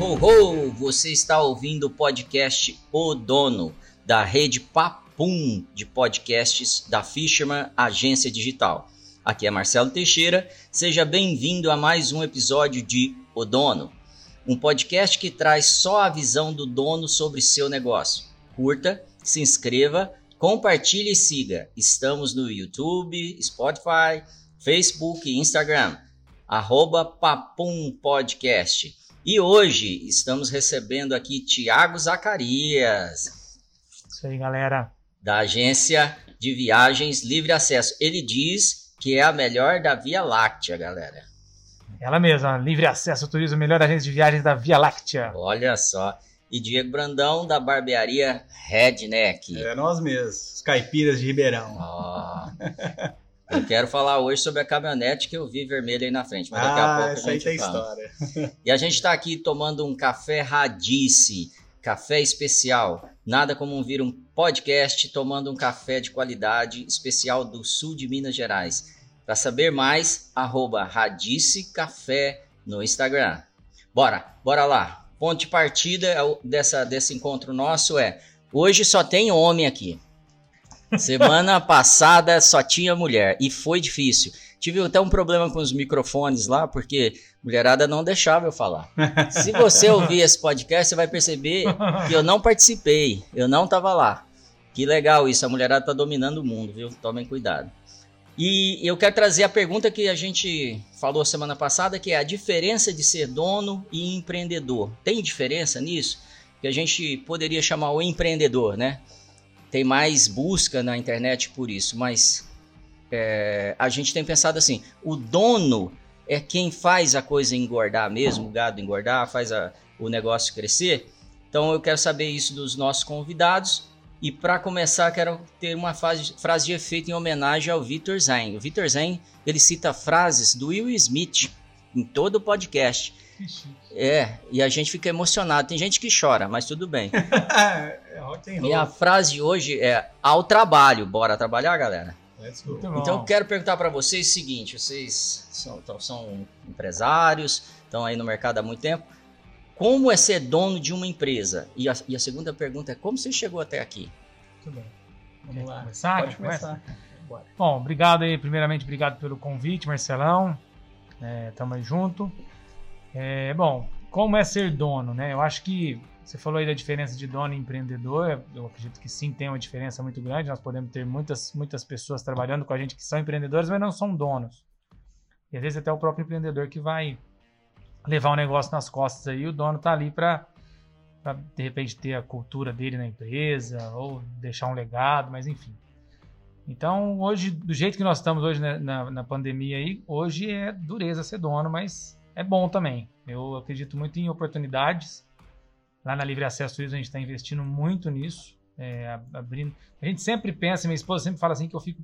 ho, ho! Você está ouvindo o podcast O Dono, da rede Papum de podcasts da Fisherman Agência Digital. Aqui é Marcelo Teixeira, seja bem-vindo a mais um episódio de O Dono, um podcast que traz só a visão do dono sobre seu negócio. Curta, se inscreva, compartilhe e siga. Estamos no YouTube, Spotify, Facebook e Instagram, arroba Papum Podcast. E hoje estamos recebendo aqui Tiago Zacarias. Isso aí, galera. Da agência de viagens Livre Acesso. Ele diz que é a melhor da Via Láctea, galera. Ela mesma, Livre Acesso Turismo, melhor agência de viagens da Via Láctea. Olha só. E Diego Brandão, da barbearia Redneck. É nós mesmos, os caipiras de Ribeirão. Oh. Eu quero falar hoje sobre a caminhonete que eu vi vermelha aí na frente, mas daqui ah, a pouco essa a aí gente tem fala. história. E a gente está aqui tomando um café Radice, café especial. Nada como vir um podcast tomando um café de qualidade especial do sul de Minas Gerais. Para saber mais, arroba Radice Café no Instagram. Bora, bora lá. Ponto de partida é dessa, desse encontro nosso é, hoje só tem homem aqui. Semana passada só tinha mulher e foi difícil. Tive até um problema com os microfones lá, porque mulherada não deixava eu falar. Se você ouvir esse podcast, você vai perceber que eu não participei, eu não estava lá. Que legal isso, a mulherada tá dominando o mundo, viu? Tomem cuidado. E eu quero trazer a pergunta que a gente falou semana passada, que é a diferença de ser dono e empreendedor. Tem diferença nisso? Que a gente poderia chamar o empreendedor, né? Tem mais busca na internet por isso, mas é, a gente tem pensado assim: o dono é quem faz a coisa engordar mesmo, o gado engordar, faz a, o negócio crescer. Então eu quero saber isso dos nossos convidados. E para começar, quero ter uma frase, frase de efeito em homenagem ao Victor Zen. O Victor Zen ele cita frases do Will Smith em todo o podcast. É, e a gente fica emocionado. Tem gente que chora, mas tudo bem. é e a frase de hoje é ao trabalho. Bora trabalhar, galera? Então eu quero perguntar para vocês o seguinte: vocês são, são empresários, estão aí no mercado há muito tempo. Como é ser dono de uma empresa? E a, e a segunda pergunta é: como você chegou até aqui? Muito bem. Vamos lá. Começar? Pode começar. Bom, obrigado aí, primeiramente, obrigado pelo convite, Marcelão. É, tamo aí junto. É, bom, como é ser dono, né? Eu acho que você falou aí da diferença de dono e empreendedor. Eu acredito que sim, tem uma diferença muito grande. Nós podemos ter muitas, muitas pessoas trabalhando com a gente que são empreendedores, mas não são donos. E às vezes até o próprio empreendedor que vai levar um negócio nas costas aí, o dono tá ali para de repente ter a cultura dele na empresa ou deixar um legado, mas enfim. Então, hoje, do jeito que nós estamos hoje né, na, na pandemia aí, hoje é dureza ser dono, mas é bom também. Eu acredito muito em oportunidades. Lá na Livre Acesso Turismo a gente está investindo muito nisso. É, abrindo. A gente sempre pensa, minha esposa sempre fala assim que eu fico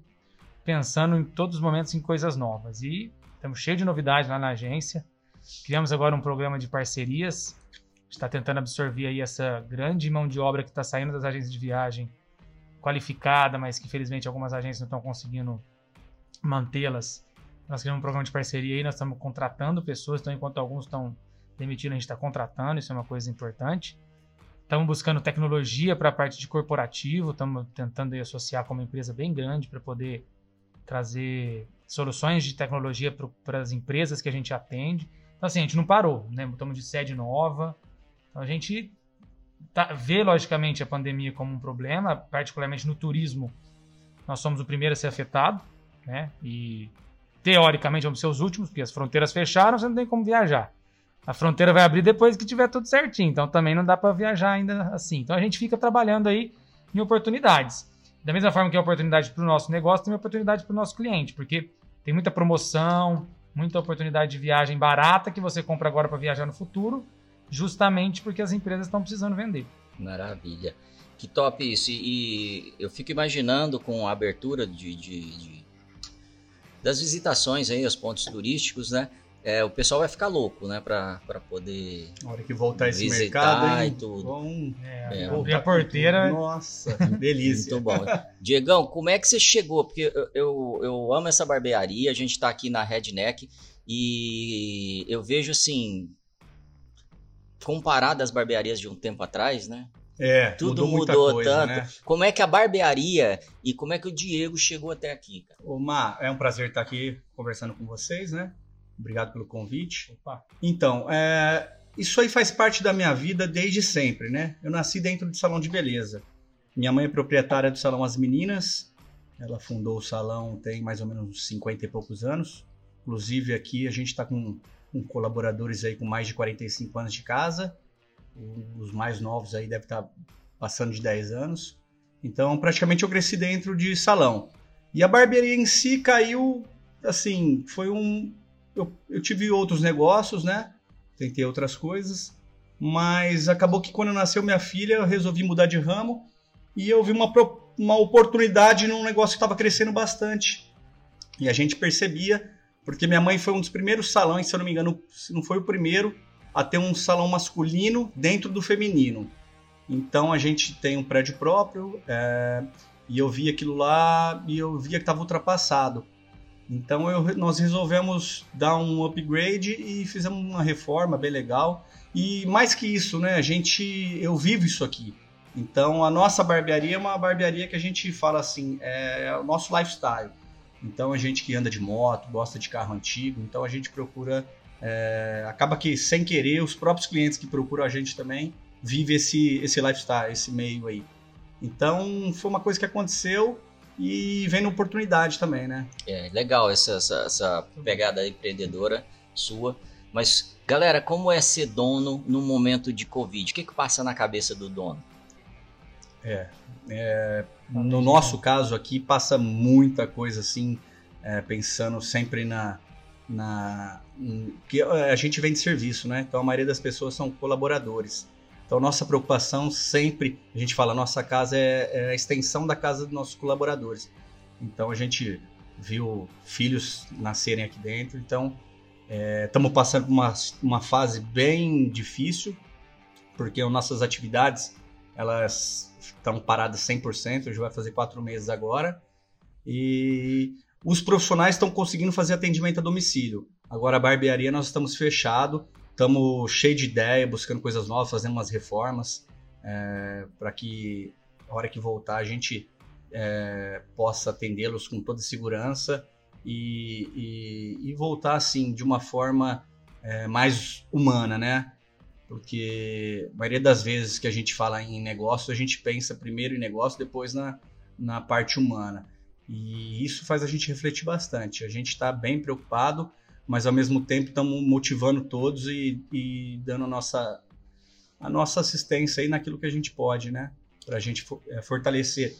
pensando em todos os momentos em coisas novas. E estamos cheios de novidades lá na agência. Criamos agora um programa de parcerias. está tentando absorver aí essa grande mão de obra que está saindo das agências de viagem qualificada, mas que infelizmente algumas agências não estão conseguindo mantê-las nós criamos um programa de parceria aí, nós estamos contratando pessoas, então enquanto alguns estão demitindo, a gente está contratando, isso é uma coisa importante. Estamos buscando tecnologia para a parte de corporativo, estamos tentando associar com uma empresa bem grande para poder trazer soluções de tecnologia para as empresas que a gente atende. Então, assim, a gente não parou, né? Estamos de sede nova. Então, a gente tá, vê, logicamente, a pandemia como um problema, particularmente no turismo. Nós somos o primeiro a ser afetado, né? E teoricamente vamos ser os últimos, porque as fronteiras fecharam, você não tem como viajar. A fronteira vai abrir depois que tiver tudo certinho, então também não dá para viajar ainda assim. Então a gente fica trabalhando aí em oportunidades. Da mesma forma que é oportunidade para o nosso negócio, tem oportunidade para o nosso cliente, porque tem muita promoção, muita oportunidade de viagem barata que você compra agora para viajar no futuro, justamente porque as empresas estão precisando vender. Maravilha. Que top isso. E, e eu fico imaginando com a abertura de, de, de das visitações aí aos pontos turísticos, né? É, o pessoal vai ficar louco, né? Pra, pra poder. Na hora que voltar esse mercado. Hein? E tudo. Bom, é, é, abrir a porteira. Nossa, delícia. Muito bom. Diegão, como é que você chegou? Porque eu, eu, eu amo essa barbearia, a gente está aqui na Redneck e eu vejo assim. comparado às barbearias de um tempo atrás, né? É, tudo mudou, coisa, tanto. Né? Como é que a barbearia e como é que o Diego chegou até aqui, cara? Ô, Mar, é um prazer estar aqui conversando com vocês, né? Obrigado pelo convite. Opa. Então, é, isso aí faz parte da minha vida desde sempre, né? Eu nasci dentro de salão de beleza. Minha mãe é proprietária do salão As Meninas. Ela fundou o salão tem mais ou menos 50 e poucos anos. Inclusive aqui a gente está com, com, colaboradores aí com mais de 45 anos de casa. Os mais novos aí devem estar tá passando de 10 anos. Então praticamente eu cresci dentro de salão. E a barbearia em si caiu, assim, foi um, eu, eu tive outros negócios, né? Tentei outras coisas, mas acabou que quando nasceu minha filha, eu resolvi mudar de ramo e eu vi uma, uma oportunidade num negócio que estava crescendo bastante. E a gente percebia, porque minha mãe foi um dos primeiros salões, se eu não me engano, não foi o primeiro, a ter um salão masculino dentro do feminino. Então a gente tem um prédio próprio, é, e eu vi aquilo lá e eu via que estava ultrapassado. Então eu, nós resolvemos dar um upgrade e fizemos uma reforma bem legal. E mais que isso, né? A gente, eu vivo isso aqui. Então a nossa barbearia é uma barbearia que a gente fala assim, é o nosso lifestyle. Então a gente que anda de moto, gosta de carro antigo, então a gente procura, é, acaba que sem querer os próprios clientes que procuram a gente também vive esse esse lifestyle, esse meio aí. Então foi uma coisa que aconteceu e vem na oportunidade também, né? É, legal essa, essa, essa pegada empreendedora sua. Mas, galera, como é ser dono no momento de Covid? O que, que passa na cabeça do dono? É, é no nosso caso aqui passa muita coisa assim, é, pensando sempre na, na que a gente vende serviço, né? Então a maioria das pessoas são colaboradores. Então, nossa preocupação sempre, a gente fala, nossa casa é, é a extensão da casa dos nossos colaboradores. Então, a gente viu filhos nascerem aqui dentro. Então, estamos é, passando por uma, uma fase bem difícil, porque as nossas atividades elas estão paradas 100%, já vai fazer quatro meses agora. E os profissionais estão conseguindo fazer atendimento a domicílio. Agora, a barbearia, nós estamos fechado Estamos cheio de ideia, buscando coisas novas, fazendo umas reformas é, para que a hora que voltar a gente é, possa atendê-los com toda segurança e, e, e, voltar assim de uma forma é, mais humana, né? Porque a maioria das vezes que a gente fala em negócio, a gente pensa primeiro em negócio, depois na, na parte humana. E isso faz a gente refletir bastante. A gente está bem preocupado mas ao mesmo tempo estamos motivando todos e, e, dando a nossa, a nossa assistência aí naquilo que a gente pode, né? Para a gente é, fortalecer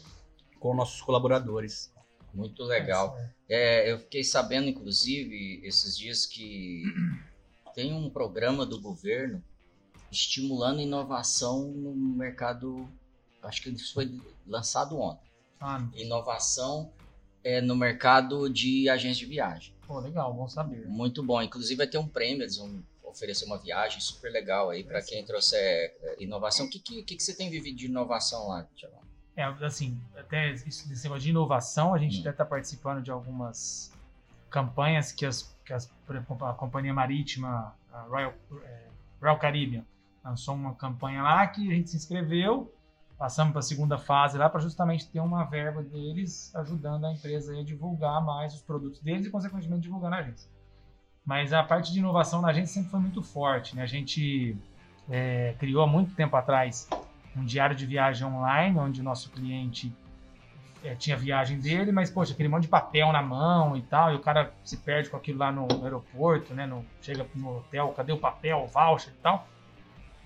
com nossos colaboradores. Muito legal. É, eu fiquei sabendo, inclusive, esses dias que tem um programa do governo estimulando inovação no mercado. Acho que isso foi lançado ontem. Ah, inovação é, no mercado de agências de viagem. Pô, legal, bom saber. Muito bom. Inclusive vai ter um prêmio, eles vão oferecer uma viagem super legal aí para quem trouxer é, inovação. O que, que, que, você tem vivido de inovação lá, Tiago? É, assim, até esse negócio de inovação, a gente hum. até está participando de algumas campanhas que, as, que as, a companhia marítima, a Royal, é, Royal Caribbean, lançou uma campanha lá que a gente se inscreveu passamos para a segunda fase lá para justamente ter uma verba deles ajudando a empresa a divulgar mais os produtos deles e, consequentemente, divulgar na agência. Mas a parte de inovação na agência sempre foi muito forte. Né? A gente é, criou há muito tempo atrás um diário de viagem online, onde o nosso cliente é, tinha a viagem dele, mas, poxa, aquele monte de papel na mão e tal, e o cara se perde com aquilo lá no aeroporto, né? No, chega no hotel, cadê o papel, o voucher e tal.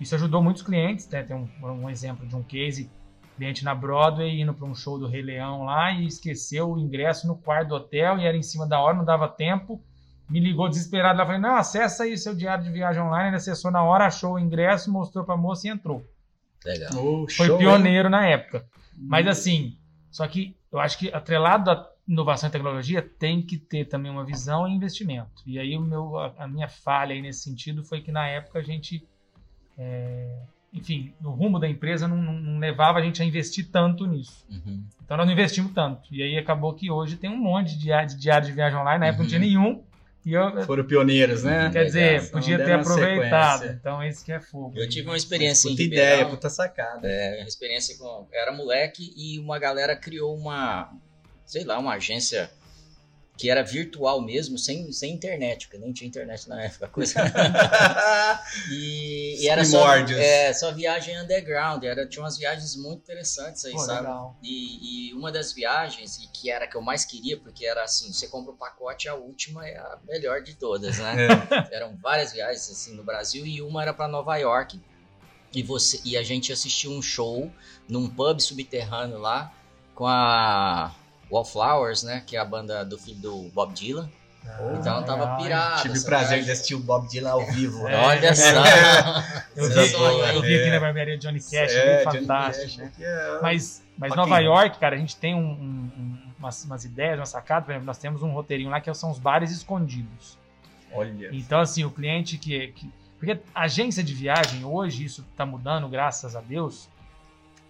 Isso ajudou muitos clientes, né? Tem um, um exemplo de um case, cliente na Broadway indo para um show do Rei Leão lá e esqueceu o ingresso no quarto do hotel e era em cima da hora, não dava tempo. Me ligou desesperado lá, falei, não, acessa aí seu diário de viagem online, ele acessou na hora, achou o ingresso, mostrou para a moça e entrou. Legal. Oh, Foi show, pioneiro hein? na época. Mas assim, só que eu acho que atrelado à inovação e tecnologia tem que ter também uma visão e investimento. E aí o meu, a, a minha falha aí nesse sentido foi que na época a gente é, enfim, no rumo da empresa não, não, levava a gente a investir tanto nisso. Uhum. Então nós não investimos tanto. E aí acabou que hoje tem um monte de diário de, diário de viagem online, na época uhum. não tinha uhum. nenhum. Eu, Foram pioneiros, né? Quer dizer, podia ter aproveitado. Sequência. Então, esse que é fogo. Eu tive uma experiência puta em Ribeirão. ideia, puta sacada. É, uma experiência com... Era moleque e uma galera criou uma... Sei lá, uma agência que era virtual mesmo, sem, sem internet, porque nem tinha internet na época, coisa. e, e, era só, é, só viagem underground, era, tinha umas viagens muito interessantes aí, Pô, sabe? E, e, uma das viagens, e que era a que eu mais queria, porque era assim, você compra o um pacote, a última é a melhor de todas, né? É. Eram várias viagens assim no Brasil e uma era para Nova York. E, você, e a gente assistiu um show num pub subterrâneo lá com a Wallflowers, né? Que é a banda do filho do Bob Dylan. Ah, então eu tava pirado. Tive o prazer de assistir o Bob Dylan ao vivo. É. Olha só. eu, vi, eu vi aqui na barbearia Johnny Cash, é, fantástico. Cash, é... Mas, mas Nova York, cara, a gente tem um, um, umas, umas, ideias, uma sacada. Por exemplo, nós temos um roteirinho lá que são os bares escondidos. Olha. Então, assim, o cliente que, que. Porque agência de viagem, hoje, isso está mudando, graças a Deus,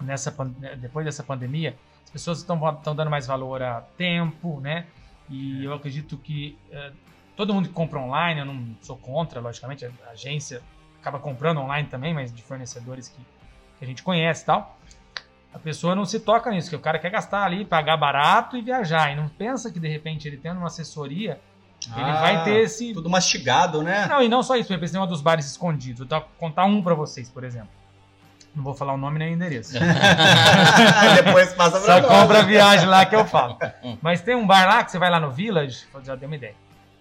nessa, depois dessa pandemia pessoas estão, dando mais valor a tempo, né? E é. eu acredito que é, todo mundo que compra online, eu não sou contra, logicamente, a agência acaba comprando online também, mas de fornecedores que, que a gente conhece e tal. A pessoa não se toca nisso, que o cara quer gastar ali, pagar barato e viajar. E não pensa que de repente ele tendo uma assessoria, ah, ele vai ter esse. Tudo mastigado, né? Não, e não só isso, por exemplo, esse negócio dos bares escondidos. Eu vou contar um para vocês, por exemplo. Não vou falar o nome nem o endereço. Depois passa pra Só compra a viagem lá que eu falo. Mas tem um bar lá que você vai lá no Village, já dei uma ideia.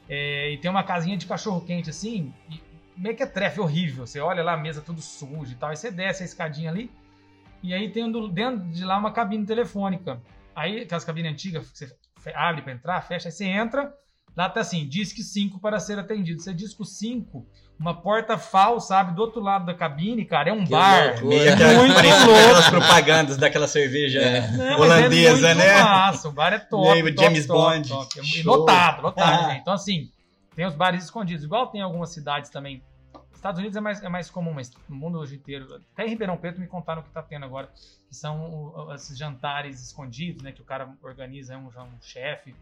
É, e tem uma casinha de cachorro quente assim, meio que é trefe horrível. Você olha lá a mesa tudo sujo e tal, aí você desce a escadinha ali, e aí tem dentro de lá uma cabine telefônica. Aí, aquelas cabines antigas, você abre para entrar, fecha, aí você entra, lá tá assim, disque 5 para ser atendido. Você disco 5, uma porta fal, sabe, do outro lado da cabine, cara, é um que bar. Loucura. É muito louco. Aquelas propagandas daquela cerveja é. Não, holandesa, é né? Massa, o bar é top. Aí, top, James top, Bond. Top, top. E lotado, lotado. Ah. Então, assim, tem os bares escondidos. Igual tem algumas cidades também. Estados Unidos é mais, é mais comum, mas no mundo hoje inteiro. Até em Ribeirão Preto me contaram o que tá tendo agora. Que são esses jantares escondidos, né? Que o cara organiza, é um, um chefe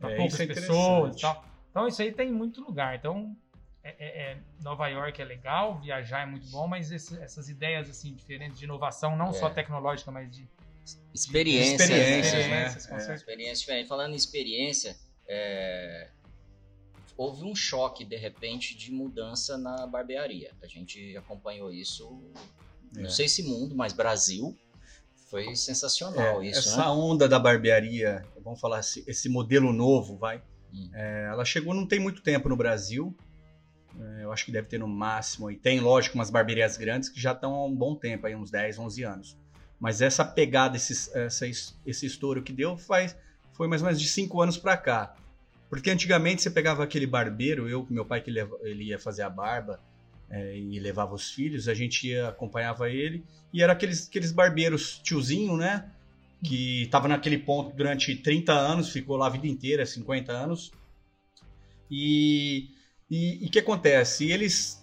para é, poucas é pessoas e tal. Então, isso aí tem em muito lugar. Então, é, é, é, Nova York é legal, viajar é muito bom, mas esse, essas ideias assim diferentes de inovação, não é. só tecnológica, mas de experiência, experiências, né? experiências, né? experiência diferente. Falando em experiência, é, houve um choque de repente de mudança na barbearia. A gente acompanhou isso, não sei se mundo, mas Brasil. Foi sensacional isso. Essa né? onda da barbearia, vamos falar esse, esse modelo novo, vai. Hum. ela chegou não tem muito tempo no Brasil é, eu acho que deve ter no máximo, e tem, lógico, umas barbearias grandes que já estão há um bom tempo, aí uns 10, 11 anos. Mas essa pegada, esse, essa, esse estouro que deu, faz, foi mais ou menos de 5 anos para cá. Porque antigamente você pegava aquele barbeiro, eu com meu pai que ele ia fazer a barba é, e levava os filhos, a gente ia, acompanhava ele, e era aqueles, aqueles barbeiros tiozinho, né? Que estava naquele ponto durante 30 anos, ficou lá a vida inteira, 50 anos. E e o que acontece? Eles,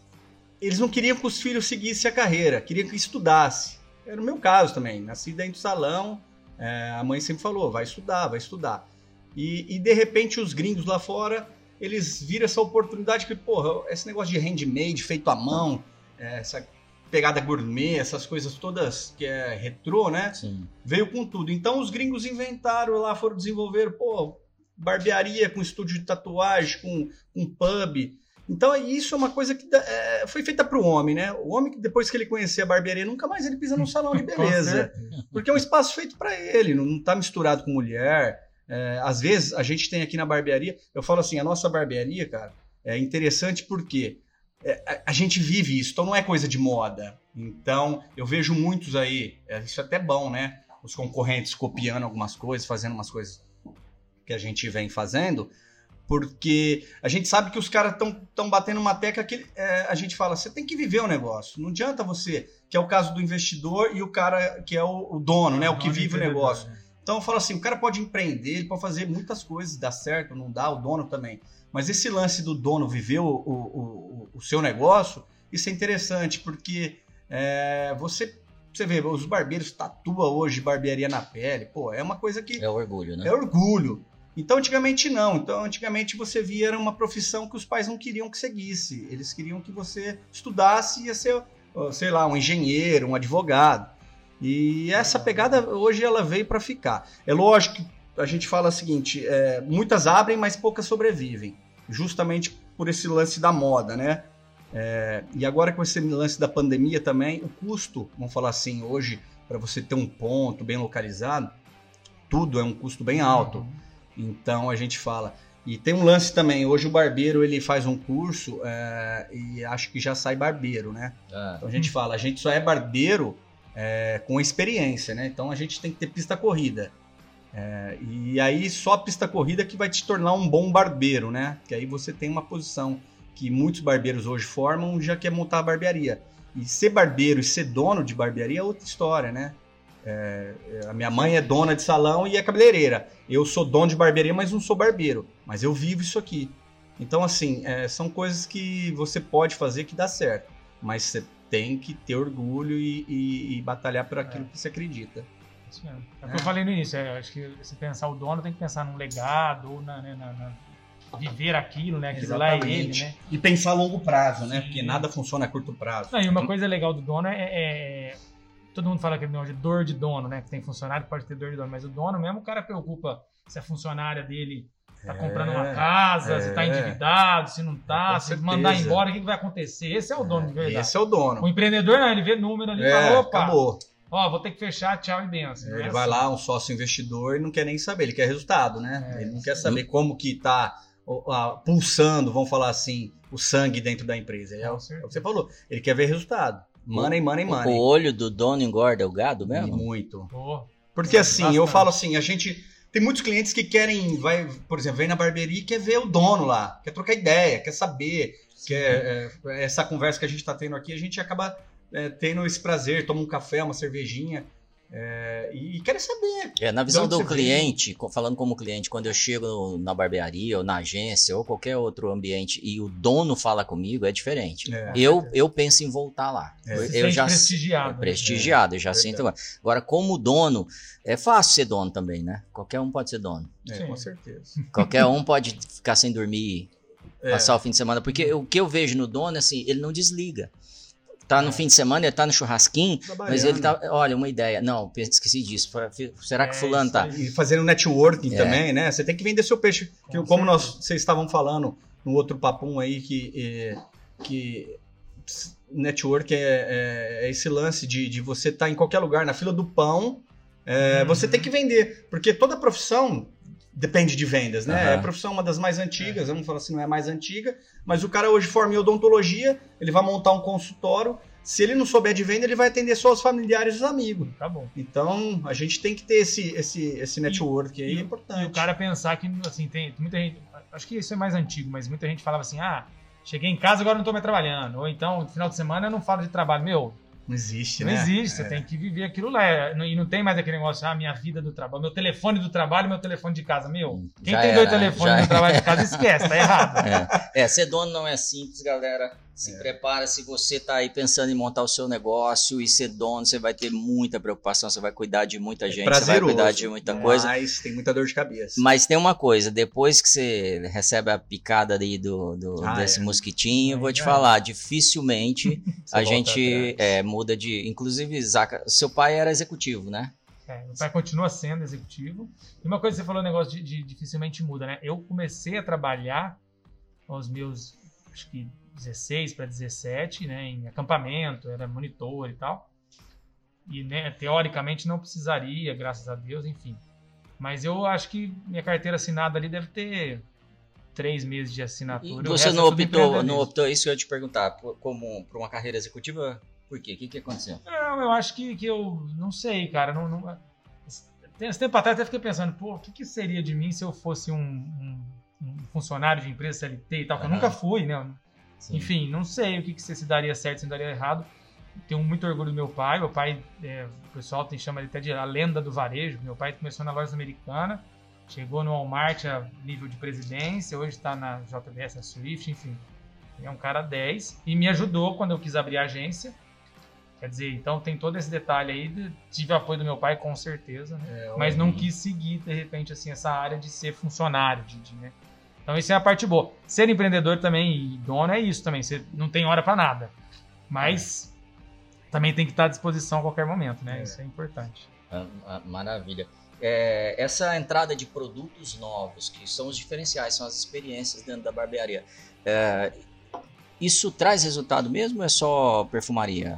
eles não queriam que os filhos seguissem a carreira, queriam que estudasse. Era o meu caso também. Nasci dentro do salão, é, a mãe sempre falou: vai estudar, vai estudar. E, e, de repente os gringos lá fora, eles viram essa oportunidade que, porra, esse negócio de handmade, feito à mão, é, essa pegada gourmet, essas coisas todas que é retrô, né? Sim. Veio com tudo. Então os gringos inventaram lá, foram desenvolver, pô, barbearia com estúdio de tatuagem, com um pub. Então isso é uma coisa que é, foi feita para o homem, né? O homem que depois que ele conhecer a barbearia, nunca mais ele pisa num salão de beleza. porque é um espaço feito para ele, não está misturado com mulher. É, às vezes a gente tem aqui na barbearia, eu falo assim, a nossa barbearia, cara, é interessante porque é, a, a, gente vive isso, então não é coisa de moda. Então eu vejo muitos aí, é, isso é até bom, né? Os concorrentes copiando algumas coisas, fazendo umas coisas que a gente vem fazendo, porque a gente sabe que os caras estão batendo uma tecla que é, a gente fala, você tem que viver o negócio. Não adianta você, que é o caso do investidor e o cara que é o, o dono, né, o que vive o negócio. Então eu falo assim, o cara pode empreender, ele pode fazer muitas coisas, dá certo, não dá, o dono também. Mas esse lance do dono viver o, o, o, o seu negócio, isso é interessante, porque é, você você vê, os barbeiros tatuam hoje barbearia na pele, pô, é uma coisa que. É orgulho, né? É orgulho. Então, antigamente não. Então, antigamente você via era uma profissão que os pais não queriam que seguisse. Eles queriam que você estudasse e ia ser, sei lá, um engenheiro, um advogado. E essa pegada hoje ela veio para ficar. É lógico que a gente fala o seguinte: é, muitas abrem, mas poucas sobrevivem. Justamente por esse lance da moda, né? É, e agora com esse lance da pandemia também, o custo, vamos falar assim, hoje, para você ter um ponto bem localizado, tudo é um custo bem alto. Uhum. Então a gente fala. E tem um lance também, hoje o barbeiro ele faz um curso é, e acho que já sai barbeiro, né? Ah. Então a gente fala, a gente só é barbeiro é, com experiência, né? Então a gente tem que ter pista corrida. É, e aí só a pista corrida que vai te tornar um bom barbeiro, né? Que aí você tem uma posição que muitos barbeiros hoje formam, já quer montar a barbearia. E ser barbeiro e ser dono de barbearia é outra história, né? É, a minha mãe é dona de salão e é cabeleireira. Eu sou dono de barbearia, mas não sou barbeiro. Mas eu vivo isso aqui. Então, assim, é, são coisas que você pode fazer que dá certo. Mas você tem que ter orgulho e, e, e batalhar por aquilo é. que você acredita. Isso mesmo. É o que eu falei no início. É, acho que se pensar o dono tem que pensar num legado ou na, né, na, na viver aquilo, né? Aquilo Exatamente. lá é ele, né? E pensar a longo prazo, né? Porque nada funciona a curto prazo. Não, e uma coisa legal do dono é, é todo mundo fala que é de dor de dono, né? Que tem funcionário pode ter dor de dono, mas o dono mesmo, o cara preocupa se a funcionária dele tá é, comprando uma casa, é, se tá endividado, se não tá, é, se mandar embora, o que, vai acontecer? Esse é o dono de verdade. Esse é o dono. O empreendedor, não, ele vê número ali e é, fala, opa, acabou. Ó, vou ter que fechar, tchau e benção. Ele vai assim. lá, um sócio investidor, e não quer nem saber, ele quer resultado, né? É, ele não quer saber como que tá pulsando, vamos falar assim, o sangue dentro da empresa. É, o, é o que você falou. Ele quer ver resultado. Money, money, money. O olho do dono engorda o gado mesmo? Muito. Porque assim, bastante. eu falo assim, a gente. Tem muitos clientes que querem, vai, por exemplo, vem na barbearia e quer ver o dono lá, quer trocar ideia, quer saber, quer é, essa conversa que a gente está tendo aqui, a gente acaba é, tendo esse prazer, toma um café, uma cervejinha. É, e, querem saber. É, na visão do cliente, vem. falando como cliente, quando eu chego na barbearia ou na agência ou qualquer outro ambiente e o dono fala comigo, é diferente. É, eu, eu penso em voltar lá. É. Eu já prestigiado. É, prestigiado, eu já sinto. Agora, como dono, é fácil ser dono também, né? Qualquer um pode ser dono. É, com certeza. Qualquer um pode ficar sem dormir, é. passar o fim de semana. Porque o que eu vejo no dono, é assim, ele não desliga tá no é. fim de semana, ele tá no churrasquinho, mas ele tá. Olha, uma ideia. Não, esqueci disso. Será que é, fulano tá? E fazendo networking é. também, né? Você tem que vender seu peixe. Com como nós, vocês estavam falando no outro papum aí, que, é, que network é, é, é, esse lance de, de você estar tá em qualquer lugar, na fila do pão. É, uhum. Você tem que vender, porque toda profissão depende de vendas, né? Uhum. É a profissão uma das mais antigas, é. vamos falar assim, não é a mais antiga, mas o cara hoje forma em odontologia, ele vai montar um consultório, se ele não souber de venda, ele vai atender só os familiares e os amigos. Tá bom. Então, a gente tem que ter esse, esse, esse network e, aí, e, é importante. E o cara pensar que, assim, tem muita gente, acho que isso é mais antigo, mas muita gente falava assim, ah, cheguei em casa, agora não tô mais trabalhando, ou então, no final de semana eu não falo de trabalho. Meu, não existe, não né? Não existe, é. você tem que viver aquilo lá. E não tem mais aquele negócio, ah, minha vida do trabalho, meu telefone do trabalho, meu telefone de casa. Meu, quem já tem era, dois telefones no trabalho de casa, esquece, tá errado. É. é, ser dono não é simples, galera. Se é. prepara, se você está aí pensando em montar o seu negócio e ser dono, você vai ter muita preocupação, você vai cuidar de muita é gente, você vai cuidar de muita coisa. Mas tem muita dor de cabeça. Mas tem uma coisa, depois que você recebe a picada aí do, do ah, desse é. mosquitinho, eu vou te falar, dificilmente a gente é, muda de. Inclusive, Zaca, seu pai era executivo, né? É, meu pai continua sendo executivo. E uma coisa que você falou, o negócio de, de dificilmente muda, né? Eu comecei a trabalhar aos meus, acho que 16 para 17, né, em acampamento, era monitor e tal. E né, teoricamente não precisaria, graças a Deus, enfim. Mas eu acho que minha carteira assinada ali deve ter três meses de assinatura. E você não é optou, não optou, isso que eu ia te perguntar, como para uma carreira executiva, por quê? O que, que aconteceu? Não, eu acho que, que eu não sei, cara. Não, não, esse tempo atrás até fiquei pensando, pô, o que, que seria de mim se eu fosse um, um, um funcionário de empresa CLT e tal, que eu nunca fui, né? Sim. Enfim, não sei o que, que se daria certo, se daria errado. Tenho muito orgulho do meu pai. Meu pai, é, o pessoal tem, chama ele até de a lenda do varejo. Meu pai começou na loja americana, chegou no Walmart a nível de presidência, hoje está na JBS, na Swift, enfim. Ele é um cara 10 e me ajudou quando eu quis abrir a agência. Quer dizer, então tem todo esse detalhe aí. Tive apoio do meu pai, com certeza, né? é, mas não quis seguir, de repente, assim, essa área de ser funcionário, de, de né? Então, isso é a parte boa. Ser empreendedor também e dono é isso também. Você não tem hora para nada. Mas é. também tem que estar à disposição a qualquer momento, né? É. Isso é importante. Ah, ah, maravilha. É, essa entrada de produtos novos, que são os diferenciais, são as experiências dentro da barbearia, é, isso traz resultado mesmo ou é só perfumaria?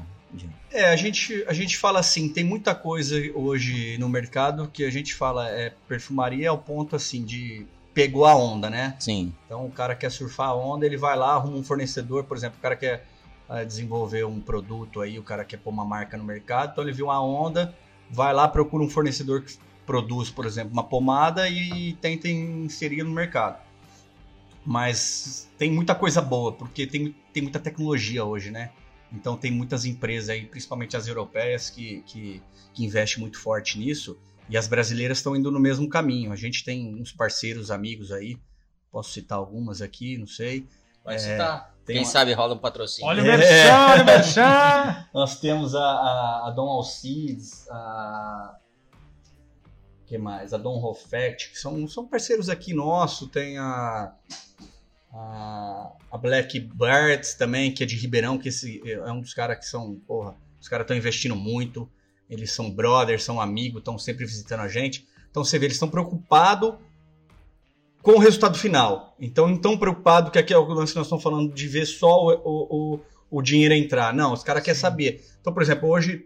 É, a gente, a gente fala assim, tem muita coisa hoje no mercado que a gente fala é perfumaria ao ponto assim de pegou a onda, né? Sim. Então o cara quer surfar a onda, ele vai lá, arruma um fornecedor, por exemplo, o cara quer uh, desenvolver um produto aí, o cara quer pôr uma marca no mercado, então ele viu a onda, vai lá, procura um fornecedor que produz, por exemplo, uma pomada e tenta inserir no mercado. Mas tem muita coisa boa, porque tem, tem muita tecnologia hoje, né? Então tem muitas empresas aí, principalmente as europeias, que, que, que investem muito forte nisso. E as brasileiras estão indo no mesmo caminho. A gente tem uns parceiros, amigos aí. Posso citar algumas aqui, não sei. Pode é, citar. Quem uma... sabe rola um patrocínio. Olha o é. merchan, olha o merchan. Nós temos a, a, a Dom Alcides, a... que mais? A Dom Rofect, que são, são parceiros aqui nossos. Tem a, a, a Black Birds também, que é de Ribeirão, que esse é um dos caras que são, porra, os caras estão investindo muito eles são brothers, são amigos, estão sempre visitando a gente. Então você vê, eles estão preocupados com o resultado final. Então não estão preocupados que aqui é o lance que nós estamos falando de ver só o, o, o dinheiro entrar. Não, os caras querem saber. Então, por exemplo, hoje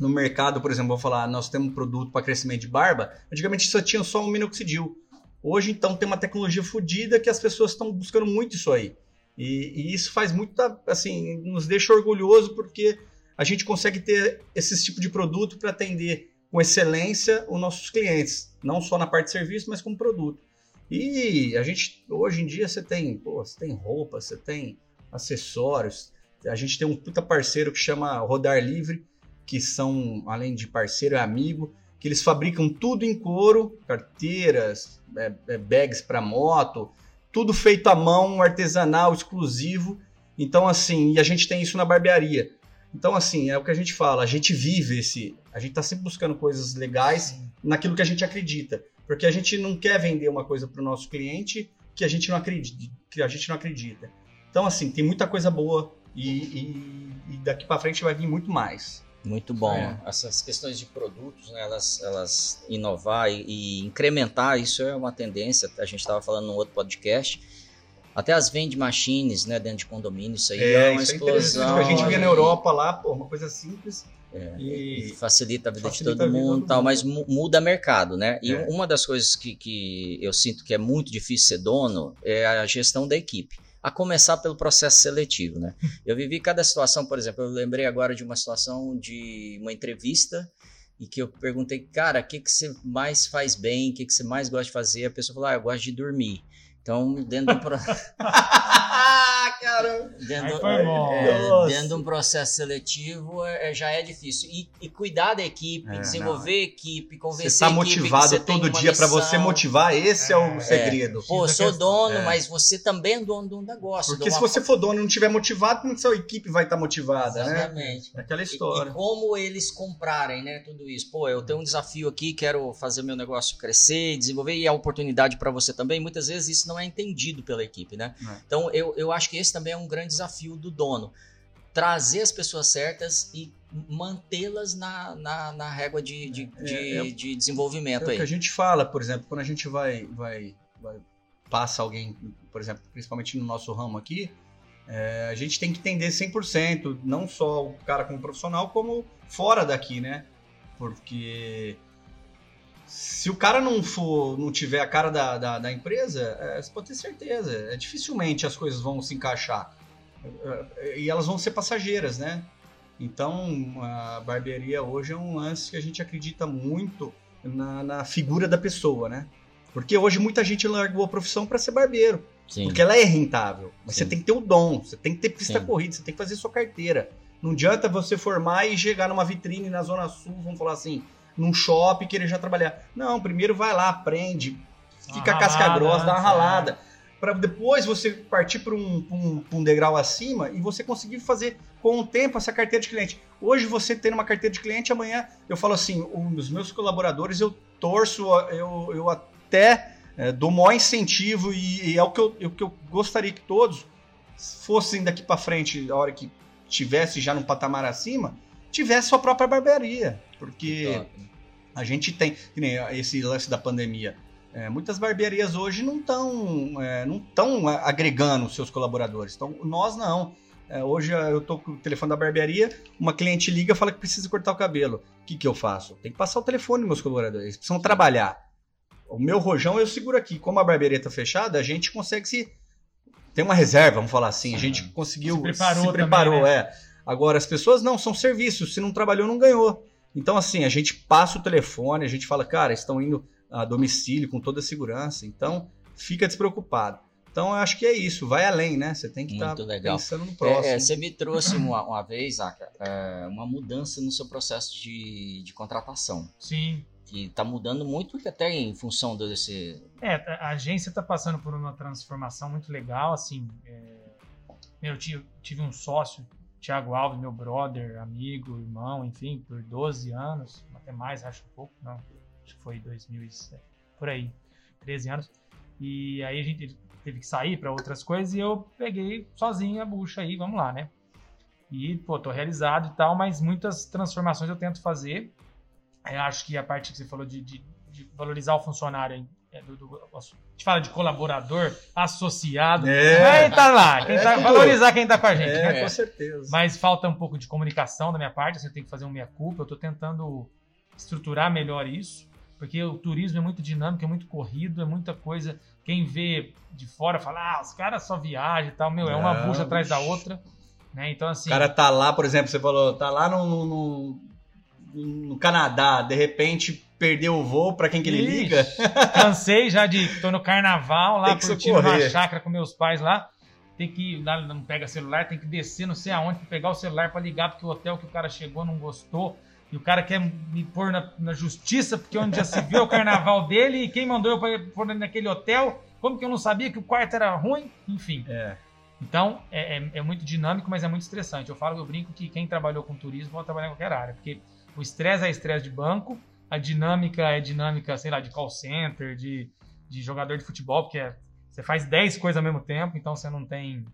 no mercado, por exemplo, vou falar, nós temos um produto para crescimento de barba. Antigamente só tinha só um minoxidil. Hoje, então, tem uma tecnologia fodida que as pessoas estão buscando muito isso aí. E, e, isso faz muito, assim, nos deixa orgulhoso porque a gente consegue ter esse tipo de produto para atender com excelência os nossos clientes, não só na parte de serviço, mas como produto. E a gente, hoje em dia, você tem, pô, você tem roupa, você tem acessórios, a gente tem um puta parceiro que chama Rodar Livre, que são, além de parceiro, é amigo, que eles fabricam tudo em couro, carteiras, é, é, bags para moto, tudo feito à mão, artesanal, exclusivo. Então, assim, e a gente tem isso na barbearia. Então, assim, é o que a gente fala, a gente vive esse. A gente tá sempre buscando coisas legais naquilo que a gente acredita. Porque a gente não quer vender uma coisa para o nosso cliente que a gente não acredita. Que a gente não acredita. Então, assim, tem muita coisa boa e, e, e daqui para frente vai vir muito mais. Muito bom. É. Essas questões de produtos, né, elas, elas inovar e, e incrementar, isso é uma tendência. A gente estava falando num outro podcast até as vende machines, né, dentro de condomínio, isso aí é, é uma é explosão. É a gente via na Europa lá, pô, uma coisa simples. É, e facilita a vida facilita de todo mundo, tal, mas muda mercado, né? E é. uma das coisas que, que eu sinto que é muito difícil ser dono é a gestão da equipe. A começar pelo processo seletivo, né? Eu vivi cada situação, por exemplo, eu lembrei agora de uma situação de uma entrevista e que eu perguntei, cara, o que, que você mais faz bem, o que, que você mais gosta de fazer? A pessoa falou, ah, eu gosto de dormir. Então, dentro do processo. Cara, dentro, é, dentro de um processo seletivo é, já é difícil. E, e cuidar da equipe, é, desenvolver não. equipe, convencer você tá motivado todo dia para você motivar, esse é, o é. segredo. Pô, sou dono, é. mas você também é dono de um negócio. Porque se você for dono e não estiver motivado, como sua equipe vai estar tá motivada, né? Exatamente. né? Aquela história. E, e, como eles comprarem, né, tudo isso. Pô, eu tenho um desafio aqui, quero fazer meu negócio crescer, desenvolver e a oportunidade para você também. Muitas vezes isso não é entendido pela equipe, né? É. Então eu, eu acho que esse também é um grande desafio do dono. Trazer as pessoas certas e mantê-las na, na, na, régua de, de, é, de, é, de desenvolvimento é aí. o que a gente fala, por exemplo, quando a gente vai, vai, vai passa alguém, por exemplo, principalmente no nosso ramo aqui, é, a gente tem que entender 100%, não só o cara como profissional, como fora daqui, né? Porque se o cara não for, não tiver a cara da, da, da empresa, é, você pode ter certeza, é, dificilmente as coisas vão se encaixar. É, e elas vão ser passageiras, né? Então, a barbearia hoje é um lance que a gente acredita muito na, na figura da pessoa, né? Porque hoje muita gente largou a profissão para ser barbeiro. Sim. Porque ela é rentável. Mas Sim. você tem que ter o dom, você tem que ter pista Sim. corrida, você tem que fazer sua carteira. Não adianta você formar e chegar numa vitrine na Zona Sul, vamos falar assim, num shopping querer já trabalhar. Não, primeiro vai lá, aprende, fica a casca grossa, dá uma ralada. para depois você partir para um, um, um, degrau acima e você conseguir fazer com o tempo essa carteira de cliente. Hoje você tendo uma carteira de cliente, amanhã eu falo assim, os meus colaboradores eu torço, eu, eu até é, dou maior incentivo e, e é o que, eu, é o que eu gostaria que todos fossem daqui para frente, a hora que tivesse já num patamar acima, tivesse sua própria barbearia. Porque a gente tem, que nem esse lance da pandemia, é, muitas barbearias hoje não estão é, não tão agregando seus colaboradores. Então, nós não. É, hoje eu tô com o telefone da barbearia, uma cliente liga e fala que precisa cortar o cabelo. O que, que eu faço? Tem que passar o telefone meus colaboradores. Eles precisam trabalhar. O meu rojão eu seguro aqui. Como a barbearia está fechada, a gente consegue se. Tem uma reserva, vamos falar assim. A gente conseguiu. Se preparou, se preparou também, né? é. Agora, as pessoas não, são serviços. Se não trabalhou, não ganhou. Então, assim, a gente passa o telefone, a gente fala, cara, estão indo a domicílio com toda a segurança. Então, fica despreocupado. Então, eu acho que é isso, vai além, né? Você tem que estar tá pensando no próximo. É, é, você me trouxe uma, uma vez, Aka, é, uma mudança no seu processo de, de contratação. Sim. Que está mudando muito, até em função desse. É, a agência está passando por uma transformação muito legal, assim. É... Eu tive, tive um sócio Tiago Alves, meu brother, amigo, irmão, enfim, por 12 anos, até mais, acho um pouco, não, acho que foi 2007, por aí, 13 anos. E aí a gente teve que sair para outras coisas e eu peguei sozinho a bucha aí, vamos lá, né? E, pô, tô realizado e tal, mas muitas transformações eu tento fazer. Eu acho que a parte que você falou de, de, de valorizar o funcionário é, do, do, a gente fala de colaborador, associado. É. Quem tá lá, quem é tá, valorizar quem tá com a gente. É, né? com certeza. Mas falta um pouco de comunicação da minha parte, você tem que fazer uma meia-culpa. Eu tô tentando estruturar melhor isso, porque o turismo é muito dinâmico, é muito corrido, é muita coisa. Quem vê de fora fala, ah, os caras só viajam e tal. Meu, é uma bucha atrás da outra. Né? Então, assim. O cara tá lá, por exemplo, você falou, tá lá no, no, no Canadá, de repente perdeu o voo, para quem que ele Ixi, liga? Cansei já de. tô no carnaval lá, curtindo uma chácara com meus pais lá. Tem que. Não pega celular, tem que descer não sei aonde pegar o celular para ligar, porque o hotel que o cara chegou não gostou. E o cara quer me pôr na, na justiça, porque onde já se viu o carnaval dele, e quem mandou eu pôr naquele hotel, como que eu não sabia que o quarto era ruim? Enfim. É. Então, é, é, é, muito dinâmico, mas é muito estressante. Eu falo, eu brinco que quem trabalhou com turismo pode trabalhar em qualquer área, porque o estresse é estresse de banco, a dinâmica é dinâmica, sei lá, de call center, de, de jogador de futebol, porque é, você faz 10 coisas ao mesmo tempo, então você não tem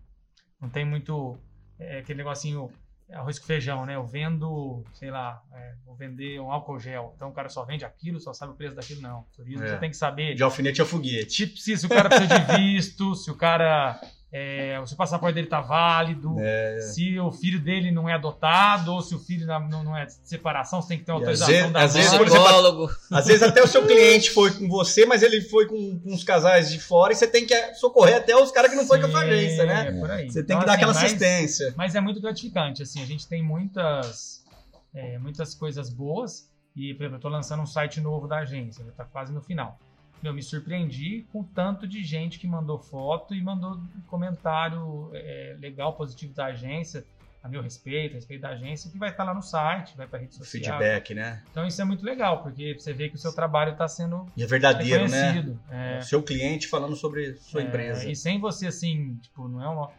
não tem muito é, aquele negocinho arroz com feijão, né? Eu vendo, sei lá, é, vou vender um álcool gel. Então o cara só vende aquilo, só sabe o preço daquilo, não. Turismo é. você tem que saber. De alfinete a foguete. Tipo, se, se o cara precisa de visto, se o cara é, se o passaporte dele tá válido, é. se o filho dele não é adotado, ou se o filho não, não é de separação, você tem que ter autorização vezes, da às vezes, exemplo, às vezes até o seu cliente foi com você, mas ele foi com, com uns casais de fora e você tem que socorrer até os caras que não foi com a agência, né? É, você tem então, que dar assim, aquela assistência. Mas é muito gratificante, assim, a gente tem muitas, é, muitas coisas boas e, por exemplo, eu tô lançando um site novo da agência, já tá quase no final eu me surpreendi com tanto de gente que mandou foto e mandou comentário é, legal, positivo da agência, a meu respeito, a respeito da agência, que vai estar lá no site, vai para a rede social. Feedback, né? Então isso é muito legal, porque você vê que o seu trabalho está sendo e é verdadeiro, né? É, o seu cliente falando sobre sua é, empresa. E sem você assim, tipo, não é uma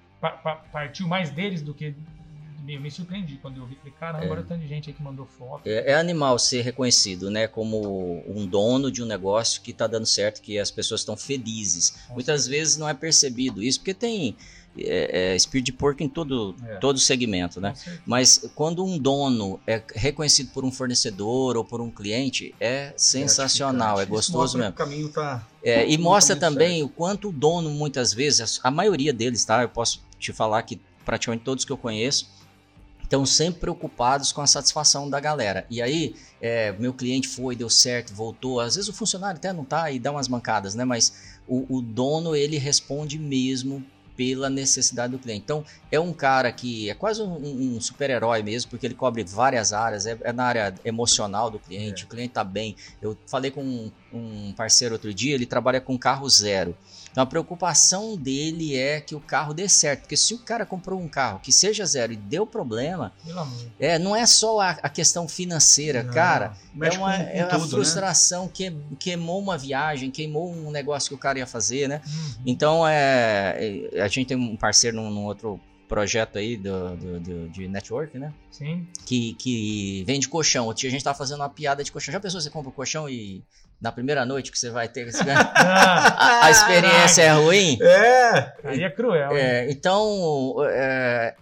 partiu mais deles do que me, me surpreendi quando eu vi. Falei, caramba, é. olha tanto de gente aí que mandou foto. É, é, animal ser reconhecido, né? Como um dono de um negócio que está dando certo, que as pessoas estão felizes. Muitas vezes não é percebido isso, porque tem é, é, espírito de porco em todo, é. todo segmento, né? Mas quando um dono é reconhecido por um fornecedor ou por um cliente, é sensacional, é gostoso mesmo. O caminho tá, é, e mostra também certo. o quanto o dono, muitas vezes, a maioria deles, tá? Eu posso te falar que praticamente todos que eu conheço, estão sempre preocupados com a satisfação da galera. E aí, é, meu cliente foi, deu certo, voltou. Às vezes o funcionário até não tá e dá umas mancadas, né? Mas o, o dono, ele responde mesmo pela necessidade do cliente. Então, é um cara que é quase um, um super-herói mesmo, porque ele cobre várias áreas, é, é na área emocional do cliente, é. o cliente tá bem. Eu falei com um parceiro outro dia, ele trabalha com carro zero. Então a preocupação dele é que o carro dê certo, porque se o cara comprou um carro que seja zero e deu problema, é, não é só a, a questão financeira, não, cara, é uma, com, com é tudo, né? frustração né? que queimou uma viagem, queimou um negócio que o cara ia fazer, né? Uhum. Então é, é, a gente tem um parceiro num, num outro projeto aí do, do, do, de network, né? Sim. Que, que vende colchão. Outro dia a gente tava fazendo uma piada de colchão. Já pensou você compra o um colchão e na primeira noite que você vai ter a, a experiência é ruim? É. Aí é cruel. É, então, é,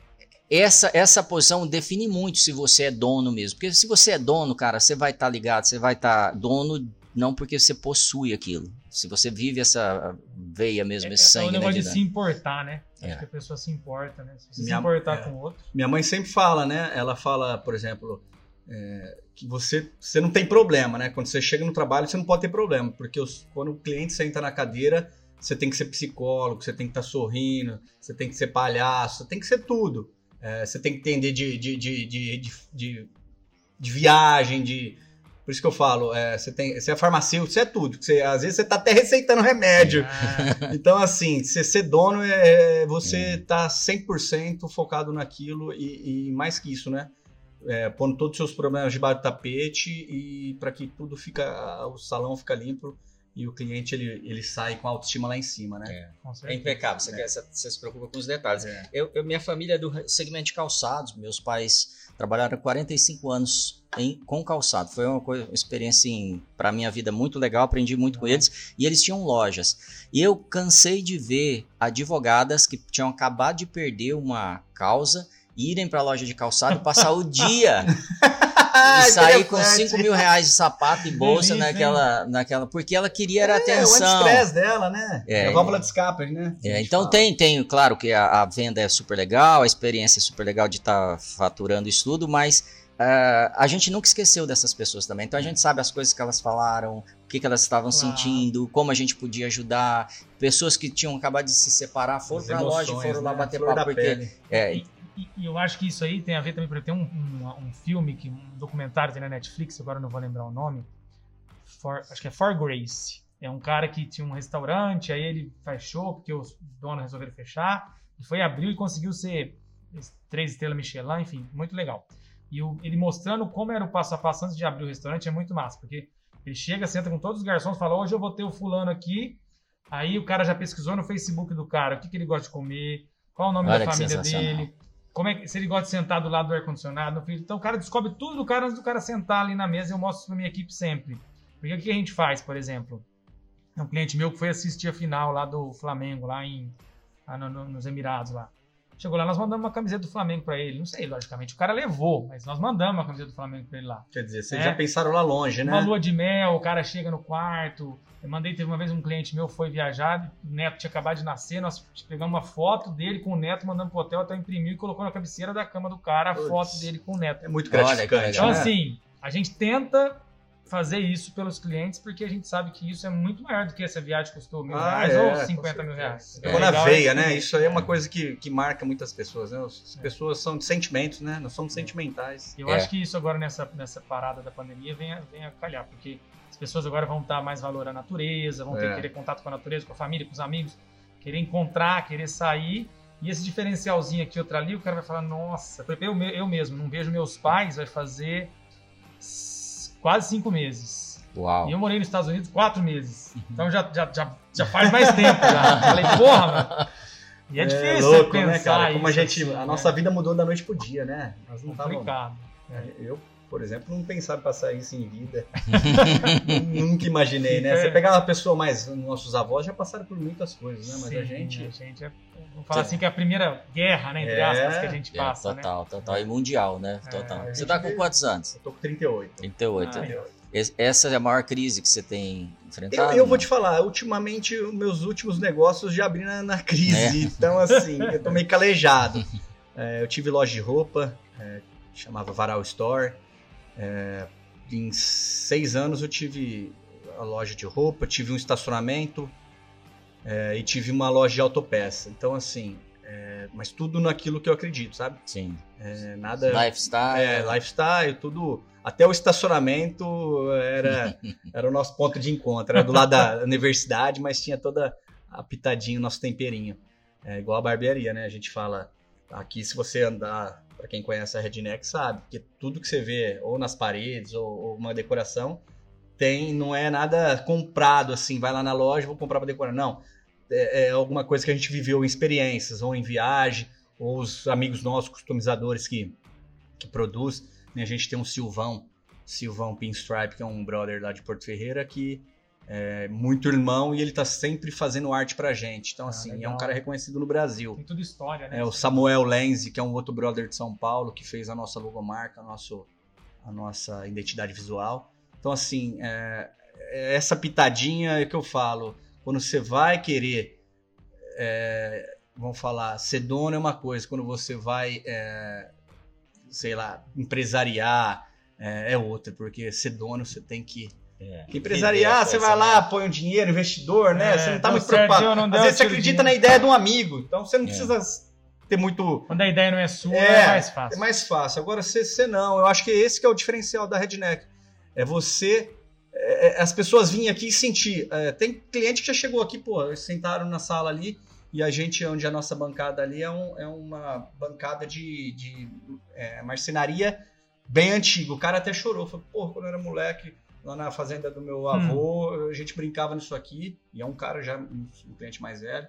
essa, essa posição define muito se você é dono mesmo. Porque se você é dono, cara, você vai estar tá ligado, você vai estar tá dono não porque você possui aquilo. Se você vive essa veia mesmo, esse sangue. É o né, negócio né, de, de se importar, né? Acho é. que a pessoa se importa, né? Se você minha, se importar é. com o outro. Minha mãe sempre fala, né? Ela fala, por exemplo, é, que você, você não tem problema, né? Quando você chega no trabalho, você não pode ter problema, porque os, quando o cliente senta na cadeira, você tem que ser psicólogo, você tem que estar tá sorrindo, você tem que ser palhaço, você tem que ser tudo. É, você tem que entender de, de, de, de, de, de viagem, de por isso que eu falo, é, você, tem, você é farmacêutico, você é tudo. Você, às vezes você tá até receitando remédio. Ah. Então, assim, você ser dono é, é você é. tá 100% focado naquilo e, e, mais que isso, né? É, pondo todos os seus problemas debaixo do tapete e para que tudo fica, o salão fica limpo e o cliente ele, ele sai com a autoestima lá em cima, né? É, é impecável, você, é. Quer, você, se preocupa com os detalhes. É. Eu, eu, minha família é do segmento de calçados, meus pais trabalharam 45 anos em, com calçado. Foi uma, coisa, uma experiência assim, para minha vida muito legal, aprendi muito com eles. E eles tinham lojas. E eu cansei de ver advogadas que tinham acabado de perder uma causa irem para a loja de calçado passar o dia e sair com 5 mil reais de sapato e bolsa Delícia, naquela, naquela. Porque ela queria era é, atenção. o estresse dela, né? É, a válvula de escape, né? É, então tem, tem, claro que a, a, venda é super legal, a experiência é super legal de estar tá faturando isso tudo, mas. Uh, a gente nunca esqueceu dessas pessoas também. Então a gente sabe as coisas que elas falaram, o que, que elas estavam claro. sentindo, como a gente podia ajudar. Pessoas que tinham acabado de se separar foram para a loja, foram lá né? bater papo. Porque, é, e, eu acho que isso aí tem a ver também, porque tem um, um, um, filme, que, um documentário tem na Netflix, agora não vou lembrar o nome, For, acho que é For Grace. É um cara que tinha um restaurante, aí ele fechou porque os donos resolveram fechar, e foi abriu e conseguiu ser três estrelas Michelin, enfim, muito legal. E o, ele mostrando como era o passo a passo antes de abrir o restaurante é muito massa, porque ele chega, senta com todos os garçons, fala: hoje eu vou ter o fulano aqui. Aí o cara já pesquisou no Facebook do cara o que, que ele gosta de comer, qual o nome Olha da família dele, como é que, se ele gosta de sentar do lado do ar-condicionado. Então o cara descobre tudo do cara antes do cara sentar ali na mesa eu mostro isso pra minha equipe sempre. Porque o que a gente faz, por exemplo? É um cliente meu que foi assistir a final lá do Flamengo, lá em lá no, no, nos Emirados lá. Chegou lá, nós mandamos uma camiseta do Flamengo para ele. Não sei, logicamente, o cara levou, mas nós mandamos uma camiseta do Flamengo para ele lá. Quer dizer, vocês é, já pensaram lá longe, né? Uma lua de mel, o cara chega no quarto, eu mandei, teve uma vez um cliente meu foi viajar, o neto tinha acabado de nascer, nós pegamos uma foto dele com o neto, mandamos pro hotel, até imprimiu e colocou na cabeceira da cama do cara a Puts, foto dele com o neto. É muito gratificante. Então, né? assim, a gente tenta fazer isso pelos clientes, porque a gente sabe que isso é muito maior do que essa viagem custou mil ah, reais é, ou 50 mil reais. Ficou na veia, né? Isso aí é uma coisa que, que marca muitas pessoas, né? As é. pessoas são de sentimentos, né? Nós somos sentimentais. Eu é. acho que isso agora nessa, nessa parada da pandemia vem a, vem a calhar, porque as pessoas agora vão dar mais valor à natureza, vão ter é. querer contato com a natureza, com a família, com os amigos, querer encontrar, querer sair. E esse diferencialzinho aqui, outro ali, o cara vai falar, nossa, eu, eu mesmo não vejo meus pais, vai fazer quase cinco meses. Uau. E eu morei nos Estados Unidos quatro meses. Uhum. Então já, já, já, já faz mais tempo. Já. Falei, porra, mano. E é, é difícil louco, pensar né, cara? Como a gente, assim, a nossa né? vida mudou da noite pro dia, né? Nós não Complicado. Tava... É. Eu por exemplo, não pensava em passar isso em vida. Nunca imaginei, né? Você é. pegar uma pessoa mais. Nossos avós já passaram por muitas coisas, né? Mas Sim, a gente. A gente é, vamos falar assim que é a primeira guerra, né? Entre é, aspas, que a gente é, passa. É, total, né? total. E mundial, né? Total. Você tá com quantos anos? Eu tô com 38. 38. Ah, Essa é a maior crise que você tem enfrentado? Eu, eu vou te falar, ultimamente, os meus últimos negócios já abri na, na crise. Então, assim, eu tô meio calejado. eu tive loja de roupa, chamava Varal Store. É, em seis anos eu tive a loja de roupa, tive um estacionamento é, e tive uma loja de autopeça. Então, assim, é, mas tudo naquilo que eu acredito, sabe? Sim. É, nada. Lifestyle. É, lifestyle, tudo. Até o estacionamento era, era o nosso ponto de encontro. Era do lado da universidade, mas tinha toda a pitadinha, o nosso temperinho. É igual a barbearia, né? A gente fala. Aqui, se você andar, para quem conhece a Redneck, sabe que tudo que você vê, ou nas paredes, ou, ou uma decoração, tem, não é nada comprado assim, vai lá na loja, vou comprar para decorar. Não. É, é, alguma coisa que a gente viveu em experiências, ou em viagem, ou os amigos nossos, customizadores que, que produz. Né? A gente tem um Silvão, Silvão Pinstripe, que é um brother lá de Porto Ferreira, que é muito irmão e ele tá sempre fazendo arte pra gente. Então, ah, assim, é um cara reconhecido no Brasil. Tem tudo história, né? É o Samuel Lenzi, que é um outro brother de São Paulo, que fez a nossa logomarca, a, nosso, a nossa identidade visual. Então, assim, é, é essa pitadinha é que eu falo. Quando você vai querer, é, vamos falar, ser dono é uma coisa. Quando você vai, é, sei lá, empresariar é, é, outra. Porque ser dono você tem que... É. Empresariar, você vai lá, põe um dinheiro, investidor, né? É, você não tá muito preocupado. Às vezes você acredita na ideia de um amigo. Então você não precisa ter muito. Quando a ideia não é sua, é, é, mais fácil. É mais fácil. Agora, você, você não. Eu acho que esse que é o diferencial da Redneck. É você. É, é, as pessoas virem aqui e sentir. É, tem cliente que já chegou aqui, pô, sentaram na sala ali e a gente, onde a nossa bancada ali é, um, é uma bancada de, de é, marcenaria bem antiga. O cara até chorou. Falou, pô, quando eu era moleque, lá na fazenda do meu avô, hum. a gente brincava nisso aqui. E é um cara já, um, um cliente mais velho.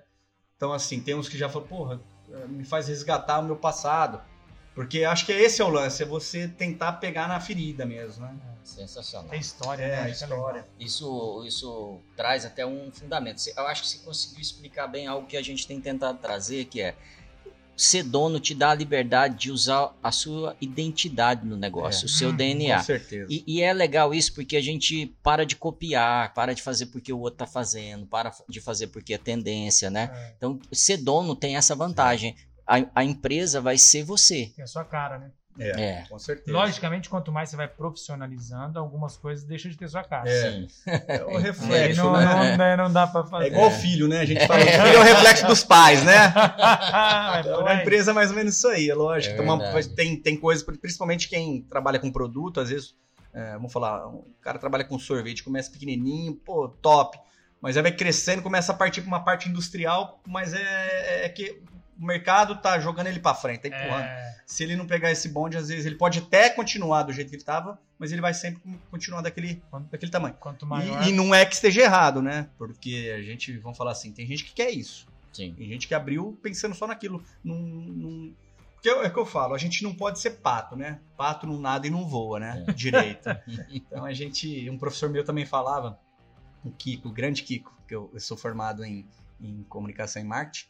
Então, assim, tem uns que já falam, porra, me faz resgatar o meu passado. Porque acho que esse é o lance, é você tentar pegar na ferida mesmo, né? Sensacional. Tem história, é, né? história. Isso, isso traz até um fundamento. Eu acho que você conseguiu explicar bem algo que a gente tem tentado trazer, que é ser dono te dá a liberdade de usar a sua identidade no negócio, é, o seu DNA. Com certeza. E, e, é legal isso porque a gente para de copiar, para de fazer porque o outro está fazendo, para de fazer porque é tendência, né? É. Então, ser dono tem essa vantagem a, a empresa vai ser você. Tem a sua cara, né? É, é, com certeza. Logicamente, quanto mais você vai profissionalizando, algumas coisas deixam de ter sua cara. É, Sim. é o reflexo, não, né? Não, não, não, dá pra fazer. É igual filho, né? A gente fala que filho é o reflexo dos pais, né? então, a empresa é mais ou menos isso aí, é lógico. É tem, tem coisas, principalmente quem trabalha com produto, às vezes, é, vamos falar, o cara trabalha com sorvete, começa pequenininho, pô, top. Mas aí vai crescendo, começa a partir para uma parte industrial, mas é, é que o mercado tá jogando ele para frente, tá empurrando. É... Se ele não pegar esse bonde, às vezes ele pode até continuar do jeito que ele tava, mas ele vai sempre continuar daquele, quanto, daquele tamanho. Quanto maior... e, e, não é que esteja errado, né? Porque a gente, vamos falar assim, tem gente que quer isso. Sim. Tem gente que abriu pensando só naquilo. Num, num... Porque é o que eu falo, a gente não pode ser pato, né? Pato não nada e não voa, né? É. Direito. então a gente, um professor meu também falava, o Kiko, o grande Kiko, que eu, eu sou formado em, em comunicação e marketing,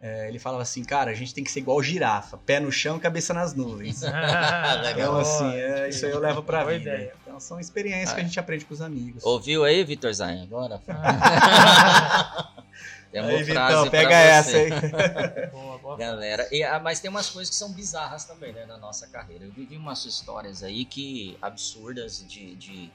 é, ele falava assim, cara, a gente tem que ser igual girafa, pé no chão, cabeça nas nuvens. então, assim, é, isso aí eu levo pra Boa vida. Ideia. Então, são experiências ah. que a gente aprende com os amigos. Ouviu aí, Vitor Zain? Agora. tem uma aí, frase Vitão, pega essa aí. boa, boa Galera, e, ah, mas tem umas coisas que são bizarras também, né, na nossa carreira. Eu vivi umas histórias aí que absurdas de, de,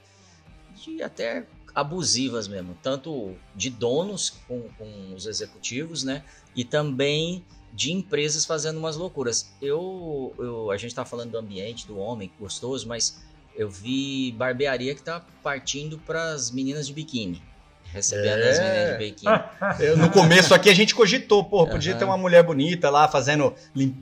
de até abusivas mesmo, tanto de donos com, com os executivos, né? E também de empresas fazendo umas loucuras. Eu, eu a gente está falando do ambiente, do homem gostoso, mas eu vi barbearia que tá partindo para as meninas de biquíni. Recebendo é. as meninas de biquíni. Eu, no começo aqui a gente cogitou, pô, podia uhum. ter uma mulher bonita lá fazendo,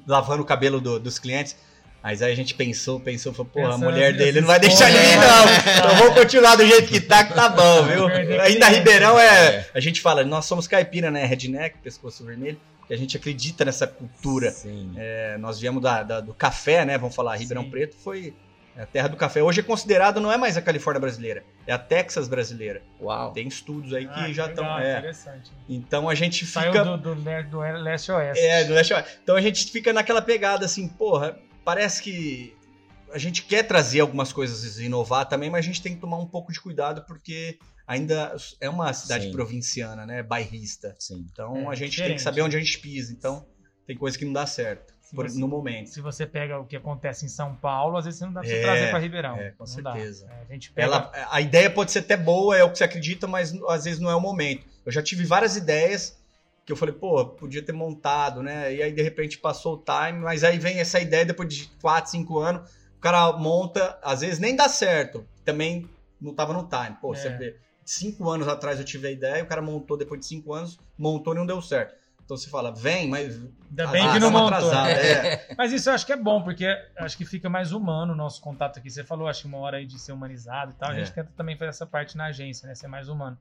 lavando o cabelo do, dos clientes. Mas aí a gente pensou, pensou, falou, pô, a mulher dele não vai deixar ninguém, não. Então vamos continuar do jeito que tá, que tá bom, viu? Ainda Ribeirão é, é. A gente fala, nós somos caipira, né? Redneck, pescoço vermelho, que a gente acredita nessa cultura. É, nós viemos da, da, do café, né? Vamos falar, Ribeirão Sim. Preto foi a terra do café. Hoje é considerado, não é mais a Califórnia brasileira, é a Texas brasileira. Uau. Tem estudos aí que ah, já estão. É. Então a gente fica. Saiu do, do, do leste oeste. É, do leste oeste. Então a gente fica naquela pegada assim, porra parece que a gente quer trazer algumas coisas e inovar também, mas a gente tem que tomar um pouco de cuidado porque ainda é uma cidade Sim. provinciana, né? Bairrista. Sim. Então é, a gente diferente. tem que saber onde a gente pisa. Então tem coisa que não dá certo por, você, no momento. Se você pega o que acontece em São Paulo, às vezes não dá pra é, trazer para Ribeirão. É, com não certeza. É, a, gente pega... Ela, a ideia pode ser até boa, é o que você acredita, mas às vezes não é o momento. Eu já tive várias ideias que eu falei, pô, podia ter montado, né? E aí, de repente, passou o time, mas aí vem essa ideia depois de 4, 5 anos, o cara monta, às vezes nem dá certo, também não tava no time. Pô, é. você vê, cinco anos atrás eu tive a ideia, o cara montou depois de cinco anos, montou e não deu certo. Então você fala, vem, mas. Ainda bem ah, que não montou. Atrasado, é. mas isso eu acho que é bom, porque acho que fica mais humano o nosso contato aqui. Você falou, acho que uma hora aí de ser humanizado e tal. A gente é. tenta também fazer essa parte na agência, né? Ser mais humano.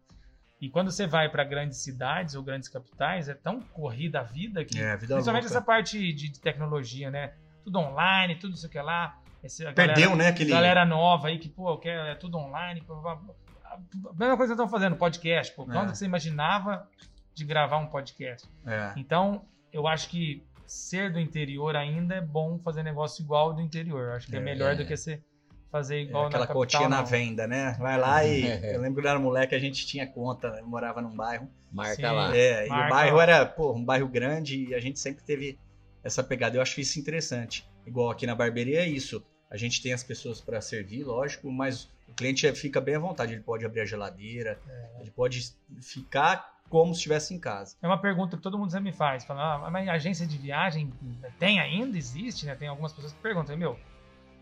E quando você vai para grandes cidades ou grandes capitais, é tão corrida a vida que. É, a vida principalmente louca. essa parte de, de, tecnologia, né? Tudo online, tudo isso que lá. Esse, Perdeu, galera, né? Aquele... Galera nova aí que, pô, quer, é tudo online. A mesma coisa que estão fazendo, podcast. Pô, quando é. você imaginava de gravar um podcast? É. Então, eu acho que ser do interior ainda é bom fazer negócio igual do interior. Eu acho que é, é melhor do que você fazer é, igual é, aquela na cotinha na venda, né? Vai lá e eu lembro que eu era moleque, a gente tinha conta, né? morava num bairro. Marca Sim, lá. É, Marca e o bairro lá. era, pô, um bairro grande e a gente sempre teve essa pegada. Eu acho isso interessante. Igual aqui na barbearia é isso. A gente tem as pessoas para servir, lógico, mas o cliente fica bem à vontade. Ele pode abrir a geladeira, é. ele pode ficar como se estivesse em casa. É uma pergunta que todo mundo sempre me faz. Fala, ah, mas agência de viagem tem ainda? Existe, né? Tem algumas pessoas que perguntam, meu,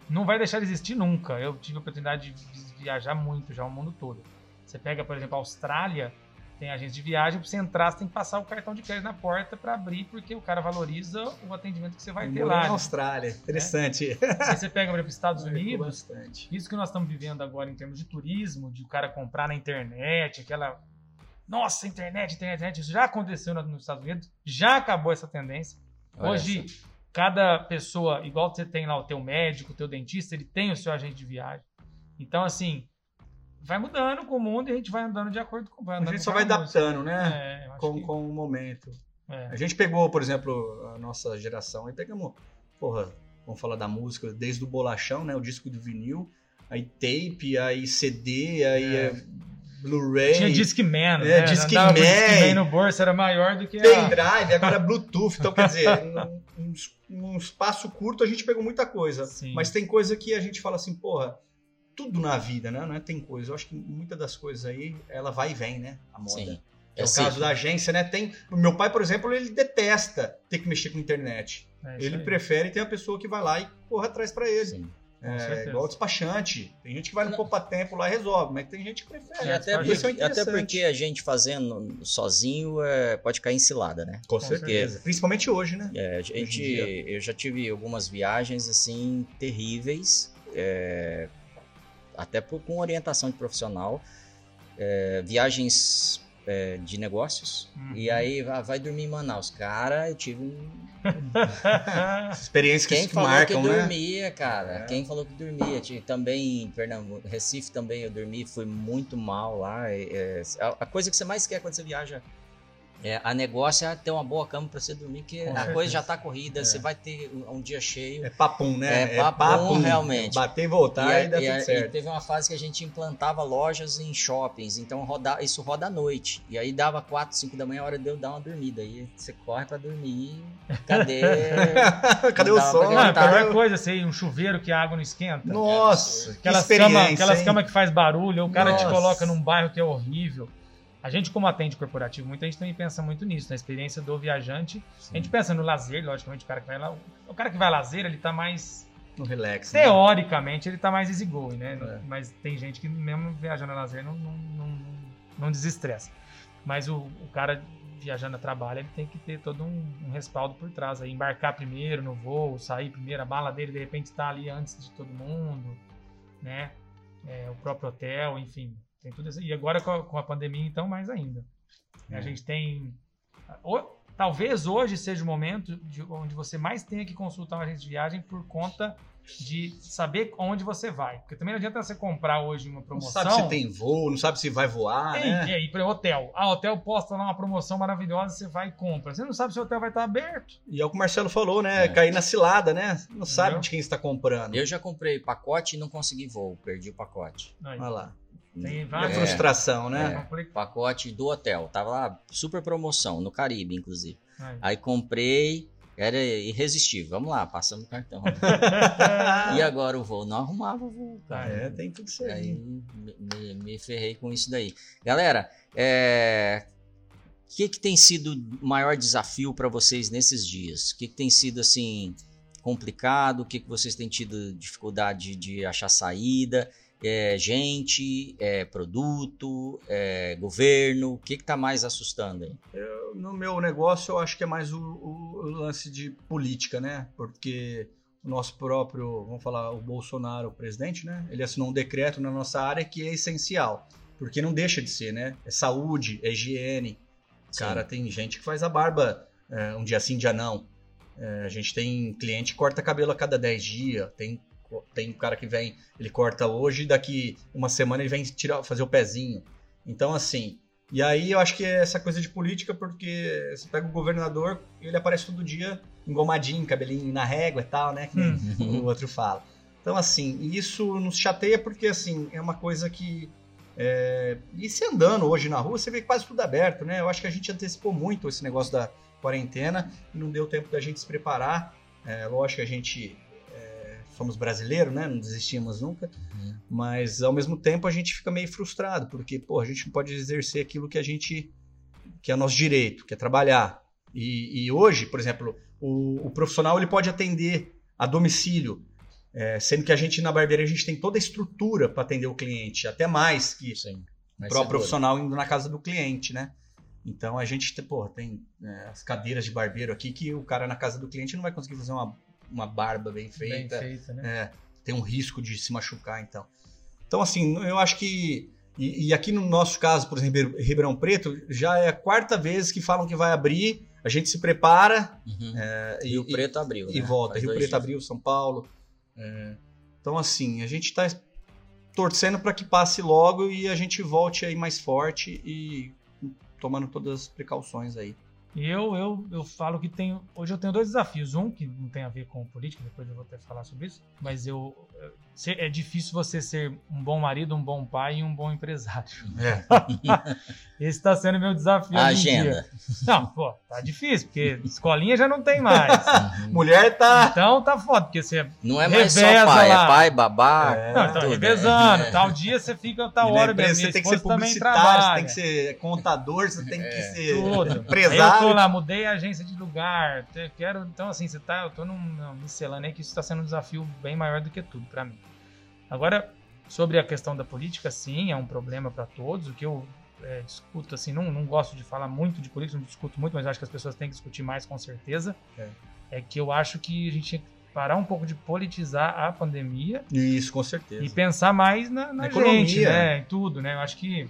não vai deixar de existir nunca. Eu tive a oportunidade de viajar muito já o mundo todo. Você pega, por exemplo, a Austrália, tem agência de viagem, para você entrar, você tem que passar o cartão de crédito na porta para abrir, porque o cara valoriza o atendimento que você vai ter lá. Na né? Austrália, interessante. É? Aí você pega, por exemplo, Estados Unidos, bastante. isso que nós estamos vivendo agora em termos de turismo, de o cara comprar na internet, aquela. Nossa, internet, internet, internet, isso já aconteceu nos Estados Unidos, já acabou essa tendência. Olha Hoje, essa cada pessoa, igual você tem lá o teu médico, o teu dentista, ele tem o seu agente de viagem. Então, assim, vai mudando com o mundo e a gente vai andando de acordo com A gente só vai adaptando, né? É, com, que... com o momento. É. A gente pegou, por exemplo, a nossa geração e pegamos, porra, vamos falar da música, desde o bolachão, né? O disco do vinil, aí tape, aí CD, aí é. é Blu-ray. Tinha Discman, é, né? Discman. Discman no bolso era maior do que Pendrive, a... agora Bluetooth. Então, quer dizer, num, num, espaço curto a gente pegou muita coisa. Sim. Mas tem coisa que a gente fala assim, porra, tudo na vida, né? Não é tem coisa. Eu acho que muitas das coisas aí, ela vai e vem, né? A moda. Sim. É, é o caso da agência, né? Tem. O meu pai, por exemplo, ele detesta ter que mexer com internet. É ele prefere ter uma pessoa que vai lá e corra atrás para ele. Sim. É, igual despachante. Tem gente que vai no poupa tempo lá e resolve, mas tem gente que prefere. É, até, porque, até porque a gente fazendo sozinho é, pode cair em cilada, né? Com, certeza. Principalmente hoje, né? É, a gente, eu já tive algumas viagens assim terríveis, é, até por, com orientação de profissional. É, viagens é, de negócios. Uhum. E aí vai dormir em Manaus. Cara, eu tive um. Experiência que Quem falou marcam, que né? dormia, cara. É. Quem falou que dormia? Também em Pernambuco, Recife também eu dormi, fui muito mal lá. É, a coisa que você mais quer quando você viaja é, a negócio é ter uma boa cama para você dormir, que Com a certeza. coisa já tá corrida, é. você vai ter um, um, dia cheio. É papum, né? É, é papum, é papum realmente. Bater e voltar e, e dá e, tudo certo. E teve uma fase que a gente implantava lojas em shoppings, então roda, isso roda à noite. E aí dava 4, 5 da manhã, a hora de eu dar uma dormida. Aí você corre para dormir, cadê? cadê o som? Não, a pior coisa, assim, um chuveiro que a água não esquenta. Nossa, aquelas camas aquelas cama que faz barulho, o cara Nossa. te coloca num bairro que é horrível. A gente, como atende corporativo, muita gente também pensa muito nisso, na experiência do viajante. Sim. A gente pensa no lazer, logicamente, o cara que vai lá. O cara que vai lazer, ele tá mais. No relax. Né? Teoricamente, né? ele tá mais easygoing, né? É. Mas tem gente que, mesmo viajando a lazer, não, não, não, não desestressa. Mas o, o cara viajando a trabalho, ele tem que ter todo um, um, respaldo por trás. Aí, embarcar primeiro no voo, sair primeiro, a bala dele de repente está ali antes de todo mundo, né? É, o próprio hotel, enfim. Tem tudo isso. E agora com a, com a pandemia, então, mais ainda. É. A gente tem. talvez hoje seja o momento de, onde você mais tenha que consultar uma agência de viagem por conta de saber onde você vai. Porque também não adianta você comprar hoje uma promoção. Não sabe se tem voo, não sabe se vai voar, tem, né? É, ir para hotel. Ah, hotel posta lá uma promoção maravilhosa, você vai e compra. Você não sabe se o hotel vai estar aberto. E é o que o Marcelo falou, né? É. Cair na cilada, né? Não Entendeu? sabe de quem está comprando. Eu já comprei pacote e não consegui voo, perdi o pacote. Aí. Olha lá. Tem várias. É, frustração, né? É, pacote do hotel. Tava lá, super promoção, no Caribe, inclusive. Aí, Aí comprei, era irresistível. Vamos lá, passamos o cartão. e agora o voo? Não arrumava o voo, cara. É, tem tudo certo. Aí me, me, me, ferrei com isso daí. Galera, é... O que, que tem sido o maior desafio para vocês nesses dias? O que, que tem sido assim complicado? O que, que vocês têm tido dificuldade de achar saída? É, gente, é, produto, é, governo? O que está mais assustando aí? Eu, no meu negócio, eu acho que é mais o, o, o, lance de política, né? Porque o nosso próprio, vamos falar, o Bolsonaro, o presidente, né? Ele assinou um decreto na nossa área que é essencial, porque não deixa de ser, né? É saúde, é higiene. Sim. Cara, tem gente que faz a barba é, um dia sim, dia não. É, a gente tem cliente que corta cabelo a cada 10 dias, tem tem um cara que vem, ele corta hoje, daqui uma semana ele vem tirar, fazer o pezinho. Então, assim, e aí eu acho que é essa coisa de política, porque você pega o governador, ele aparece todo dia engomadinho, cabelinho na régua e tal, né? Que uhum. o outro fala. Então, assim, isso nos chateia porque, assim, é uma coisa que. É... E se andando hoje na rua, você vê quase tudo aberto, né? Eu acho que a gente antecipou muito esse negócio da quarentena e não deu tempo da gente se preparar. É, lógico que a gente somos brasileiros, né? Não desistimos nunca. Uhum. Mas ao mesmo tempo a gente fica meio frustrado, porque pô, a gente não pode exercer aquilo que a gente que é nosso direito, que é trabalhar. E, e hoje, por exemplo, o, o, profissional ele pode atender a domicílio, é, sendo que a gente na barbearia a gente tem toda a estrutura para atender o cliente, até mais que Sim, o profissional indo na casa do cliente, né? Então a gente pô, tem é, as cadeiras de barbeiro aqui que o cara na casa do cliente não vai conseguir fazer uma uma barba bem feita. Bem feita, né? É, tem um risco de se machucar, então. Então, assim, eu acho que. E, e, aqui no nosso caso, por exemplo, Ribeirão Preto, já é a quarta vez que falam que vai abrir, a gente se prepara. Uhum. É, Rio e, Preto abriu. E né? volta. Faz Rio Preto dias. abriu, São Paulo. É, então, assim, a gente está torcendo para que passe logo e a gente volte aí mais forte e tomando todas as precauções aí. Eu, eu, eu falo que tenho. Hoje eu tenho dois desafios. Um que não tem a ver com política, depois eu vou até falar sobre isso. Mas eu. É difícil você ser um bom marido, um bom pai e um bom empresário. É. Esse está sendo meu desafio. A agenda. Não, pô, tá difícil, porque escolinha já não tem mais. Mulher tá. Então tá foda, porque você. Não é mais só pai, é lá. é pai, babá. É, não, então, revezando. É. Tal dia você fica tal hora. Minha, você tem que ser publicitário, você tem que ser contador, você tem que é. ser Tudo. empresário tô lá, mudei a agência de lugar, quero, então assim, você tá, eu tô num, num miscelânea que isso está sendo um desafio bem maior do que tudo para mim. Agora, sobre a questão da política, sim, é um problema para todos, o que eu é, discuto, assim, não, não gosto de falar muito de política, não discuto muito, mas acho que as pessoas têm que discutir mais com certeza, é, é que eu acho que a gente tinha que parar um pouco de politizar a pandemia. Isso, com certeza. E pensar mais na, na, na gente, economia. né, em tudo, né, eu acho que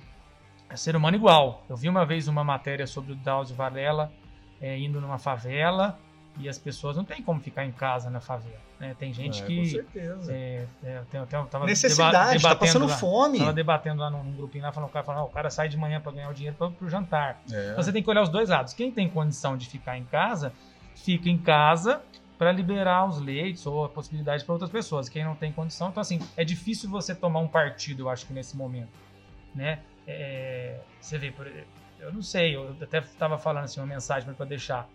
é ser humano igual. Eu vi uma vez uma matéria sobre o Drauzio Varela é, indo numa favela e as pessoas não tem como ficar em casa na favela. Né? Tem gente é, que. Com certeza. É, é, tem, tava Necessidade, tá passando lá, fome. Tava debatendo lá num, num grupinho lá, falando, o cara, falando, o cara sai de manhã para ganhar o dinheiro para o jantar. É. Então você tem que olhar os dois lados. Quem tem condição de ficar em casa, fica em casa para liberar os leitos ou a possibilidade para outras pessoas. Quem não tem condição, então assim, é difícil você tomar um partido, eu acho que nesse momento, né? É, você vê, eu não sei, eu até estava falando assim, uma mensagem para deixar.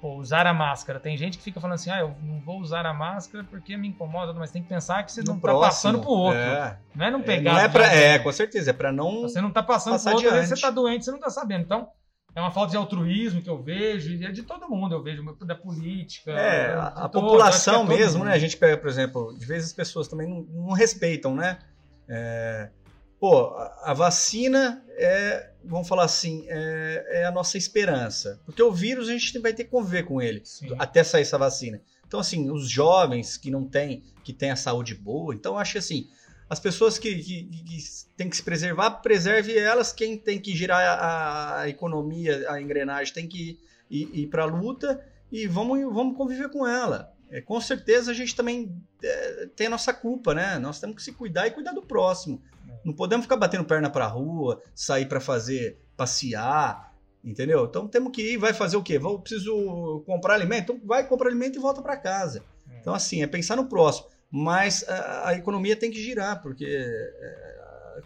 Pô, usar a máscara. Tem gente que fica falando assim, ah, eu não vou usar a máscara porque me incomoda, mas tem que pensar que você no não está passando pro outro. É. Não é não pegar. Não é, pra, é, com certeza, é para não. Você não está passando pro outro, você está doente, você não está sabendo. Então, é uma falta de altruísmo que eu vejo, e é de todo mundo, eu vejo da política. É, a, a população é mesmo, mundo. né? A gente pega, por exemplo, de vezes as pessoas também não, não respeitam, né? É, pô, a vacina é, vamos falar assim, é, é, a nossa esperança. Porque o vírus a gente vai ter que conviver com ele Sim. até sair essa vacina. Então, assim, os jovens que não têm, que têm a saúde boa, então eu acho assim, as pessoas que, que, que têm que se preservar, preserve elas. Quem tem que girar a, a economia, a engrenagem, tem que ir, ir para a luta e vamos, vamos conviver com ela. É, com certeza a gente também é, tem a nossa culpa, né? Nós temos que se cuidar e cuidar do próximo. Não podemos ficar batendo perna pra rua, sair para fazer, passear, entendeu? Então temos que ir, vai fazer o quê? Vou, preciso comprar alimento? Então vai comprar alimento e volta para casa. É. Então assim, é pensar no próximo. Mas a, a economia tem que girar, porque é,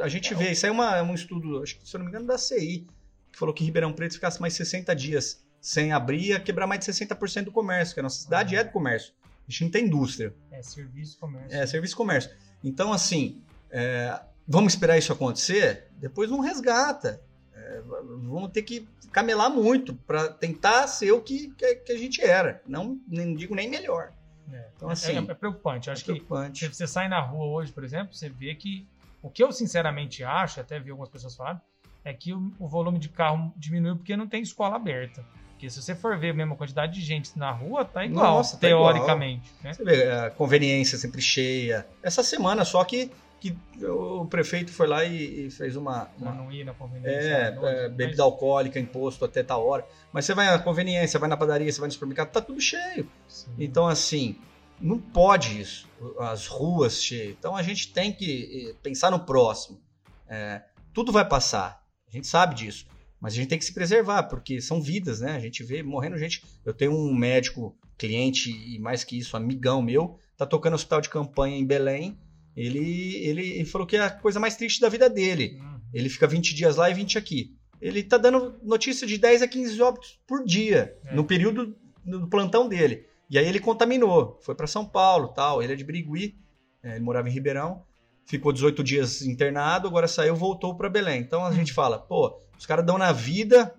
a gente vê, isso aí é uma, é um estudo, acho que se eu não me engano, da CI, que falou que Ribeirão Preto ficasse mais 60 dias sem abrir, ia quebrar mais de 60% do comércio, que a nossa cidade é do comércio. A gente não tem indústria. É serviço comércio. É, serviço comércio. Então, assim, é, vamos esperar isso acontecer? Depois não resgata. É, É, vamos ter que camelar muito para tentar ser o que, que, que, a gente era. Não, nem digo nem melhor. É, então, assim, é, é preocupante. Eu acho é preocupante. que se você sai na rua hoje, por exemplo, você vê que o que eu sinceramente acho, até vi algumas pessoas falarem, é que o, o volume de carro diminuiu porque não tem escola aberta. Porque se você for ver a mesma quantidade de gente na rua, tá igual, Nossa, tá teoricamente. Igual. Né? Você vê, a conveniência sempre cheia. Essa semana só que, que o prefeito foi lá e, e fez uma. uma não ir na conveniência. É, noite, é bebida mas... alcoólica, imposto até tal hora. Mas você vai na conveniência, vai na padaria, você vai no supermercado, tá tudo cheio. Sim. Então, assim, não pode isso. As ruas cheias. Então a gente tem que eh, pensar no próximo. É, tudo vai passar. A gente sabe disso. Mas a gente tem que se preservar, porque são vidas, né? A gente vê morrendo gente. Eu tenho um médico, cliente e mais que isso, amigão meu, tá tocando hospital de campanha em Belém. Ele, ele, ele falou que é a coisa mais triste da vida dele. Uhum. Ele fica 20 dias lá e 20 aqui. Ele tá dando notícia de 10 a 15 óbitos por dia, é. no período do plantão dele. E aí ele contaminou, foi para São Paulo, tal. Ele é de Birigui, é, ele morava em Ribeirão, ficou 18 dias internado, agora saiu, voltou para Belém. Então a hum. gente fala, pô, os caras dão na vida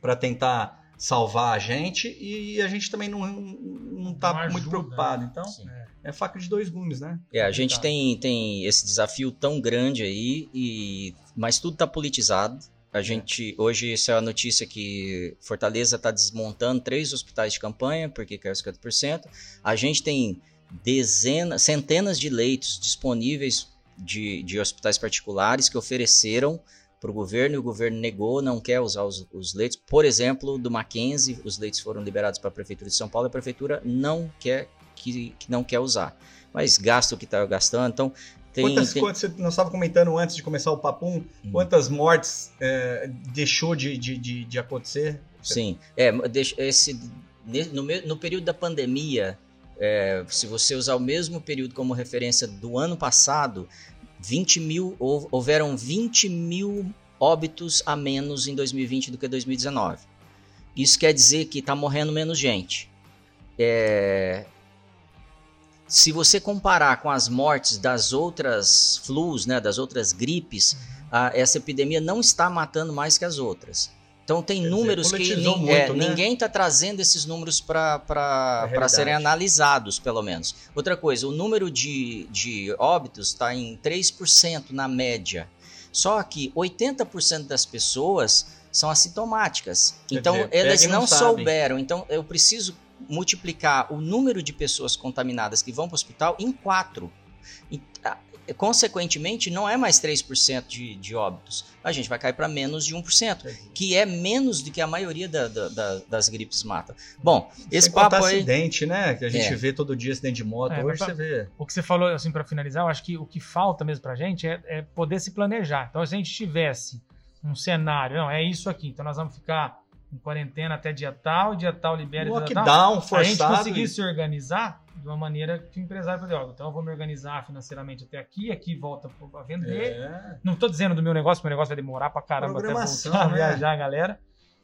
para tentar salvar a gente e a gente também não, não tá não ajuda, muito preocupado. Né? Então, é. É faca de dois gumes, né? É, a gente tem, tem esse desafio tão grande aí, e mas tudo tá politizado. A gente, hoje, essa é a notícia que Fortaleza está desmontando três hospitais de campanha, porque quer 50%. A gente tem dezenas, centenas de leitos disponíveis de, de hospitais particulares que ofereceram para o governo e o governo negou, não quer usar os, os, leitos. Por exemplo, do Mackenzie, os leitos foram liberados para a Prefeitura de São Paulo e a Prefeitura não quer, que, que não quer usar. Mas gasta o que está gastando. Então, tem, quantas, tem... quantas, nós estávamos comentando antes de começar o papum, hum. quantas mortes é, deixou de, de, de, de, acontecer? Sim, é, esse, no, no período da pandemia, é, se você usar o mesmo período como referência do ano passado, 20 mil, houveram 20 mil óbitos a menos em 2020 do que 2019. Isso quer dizer que está morrendo menos gente. É, se você comparar com as mortes das outras flus, né, das outras gripes, a, essa epidemia não está matando mais que as outras. Então tem Quer números dizer, que ni muito, é, né? ninguém está trazendo esses números para é serem analisados, pelo menos. Outra coisa, o número de, de óbitos está em 3% na média. Só que 80% das pessoas são assintomáticas. Quer então dizer, elas não, não souberam. Então eu preciso multiplicar o número de pessoas contaminadas que vão para o hospital em 4. Consequentemente, não é mais 3% de, de óbitos. A gente vai cair para menos de 1%, que é menos do que a maioria da, da, da, das gripes mata. Bom, esse Sem papo aí... acidente, né? Que a gente é. vê todo dia acidente de moto. É, Hoje pra, você vê. O que você falou, assim, para finalizar, eu acho que o que falta mesmo para a gente é, é poder se planejar. Então, se a gente tivesse um cenário, não, é isso aqui, então nós vamos ficar em quarentena até dia tal, dia tal libera. Lockdown forçado. A gente conseguir se organizar de uma maneira que o empresário pode dizer, então eu vou me organizar financeiramente até aqui, aqui volta a vender. É. Não estou dizendo do meu negócio, meu negócio vai demorar para caramba até voltar né? viajar, galera.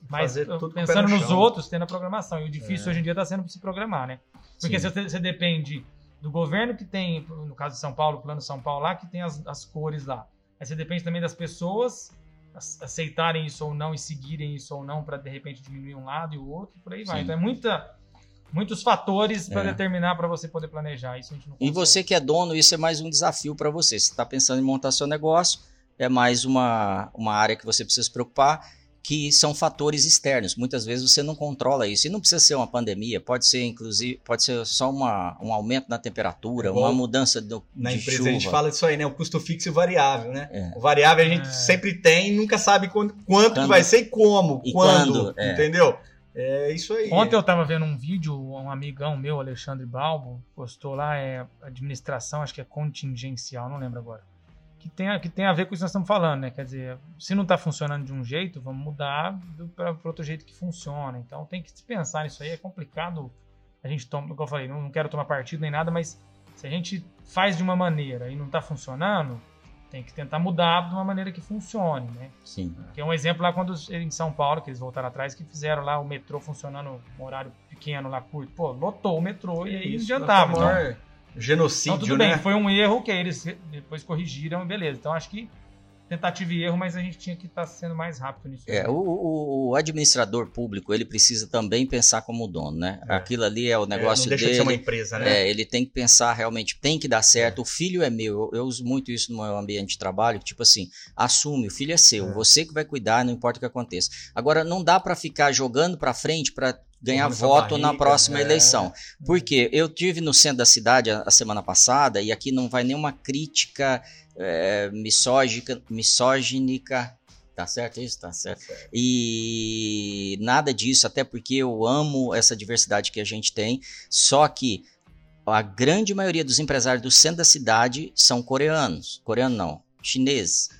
Mas pensando no nos outros, tendo a programação. E o difícil é. hoje em dia está sendo se programar, né? Porque você, você depende do governo que tem, no caso de São Paulo, o plano São Paulo lá, que tem as, as cores lá. Aí você depende também das pessoas aceitarem isso ou não e seguirem isso ou não para de repente diminuir um lado e o outro, por aí vai. Sim. Então é muita, muitos fatores para é. determinar para você poder planejar. Isso a gente não e você que é dono, isso é mais um desafio para você. Se está pensando em montar seu negócio, é mais uma, uma área que você precisa se preocupar que são fatores externos. Muitas vezes você não controla isso. E não precisa ser uma pandemia, pode ser inclusive, pode ser só uma, um aumento na temperatura, é uma mudança do, na de empresa chuva. a gente fala disso aí, né? O custo fixo e variável, né? É. O variável a gente é. sempre tem, nunca sabe quanto, quanto vai ser e como, e quando, quando é. entendeu? É isso aí. Ontem eu estava vendo um vídeo, um amigão meu, Alexandre Balbo, postou lá, é administração, acho que é contingencial, não lembro agora que tem, a, que tem a ver com isso que nós estamos falando, né? Quer dizer, se não está funcionando de um jeito, vamos mudar para outro jeito que funciona. Então tem que se pensar nisso aí, é complicado. A gente toma, como eu falei, não, não quero tomar partido nem nada, mas se a gente faz de uma maneira e não está funcionando, tem que tentar mudar de uma maneira que funcione, né? Sim. Que é um exemplo lá quando em São Paulo, que eles voltaram atrás, que fizeram lá o metrô funcionando um horário pequeno lá curto. Pô, lotou o metrô e aí não adiantava. Então, genocídio, então, tudo né? bem, foi um erro que eles depois corrigiram, beleza. Então acho que tentativa e erro, mas a gente tinha que estar tá sendo mais rápido nisso. É, o, o, administrador público, ele precisa também pensar como dono, né? É. Aquilo ali é o negócio é, não deixa dele. De ser uma empresa, né? É, ele tem que pensar realmente, tem que dar certo. É. O filho é meu. Eu, eu, uso muito isso no meu ambiente de trabalho, tipo assim, assume, o filho é seu, é. você que vai cuidar, não importa o que aconteça. Agora, não dá para ficar jogando para frente para ganhar voto barriga, na próxima é. eleição. Porque eu tive no centro da cidade a, a semana passada, e aqui não vai nenhuma crítica é, misógica, misóginica. Tá certo isso? Tá certo. E nada disso, até porque eu amo essa diversidade que a gente tem. Só que a grande maioria dos empresários do centro da cidade são coreanos. Coreano não, chineses.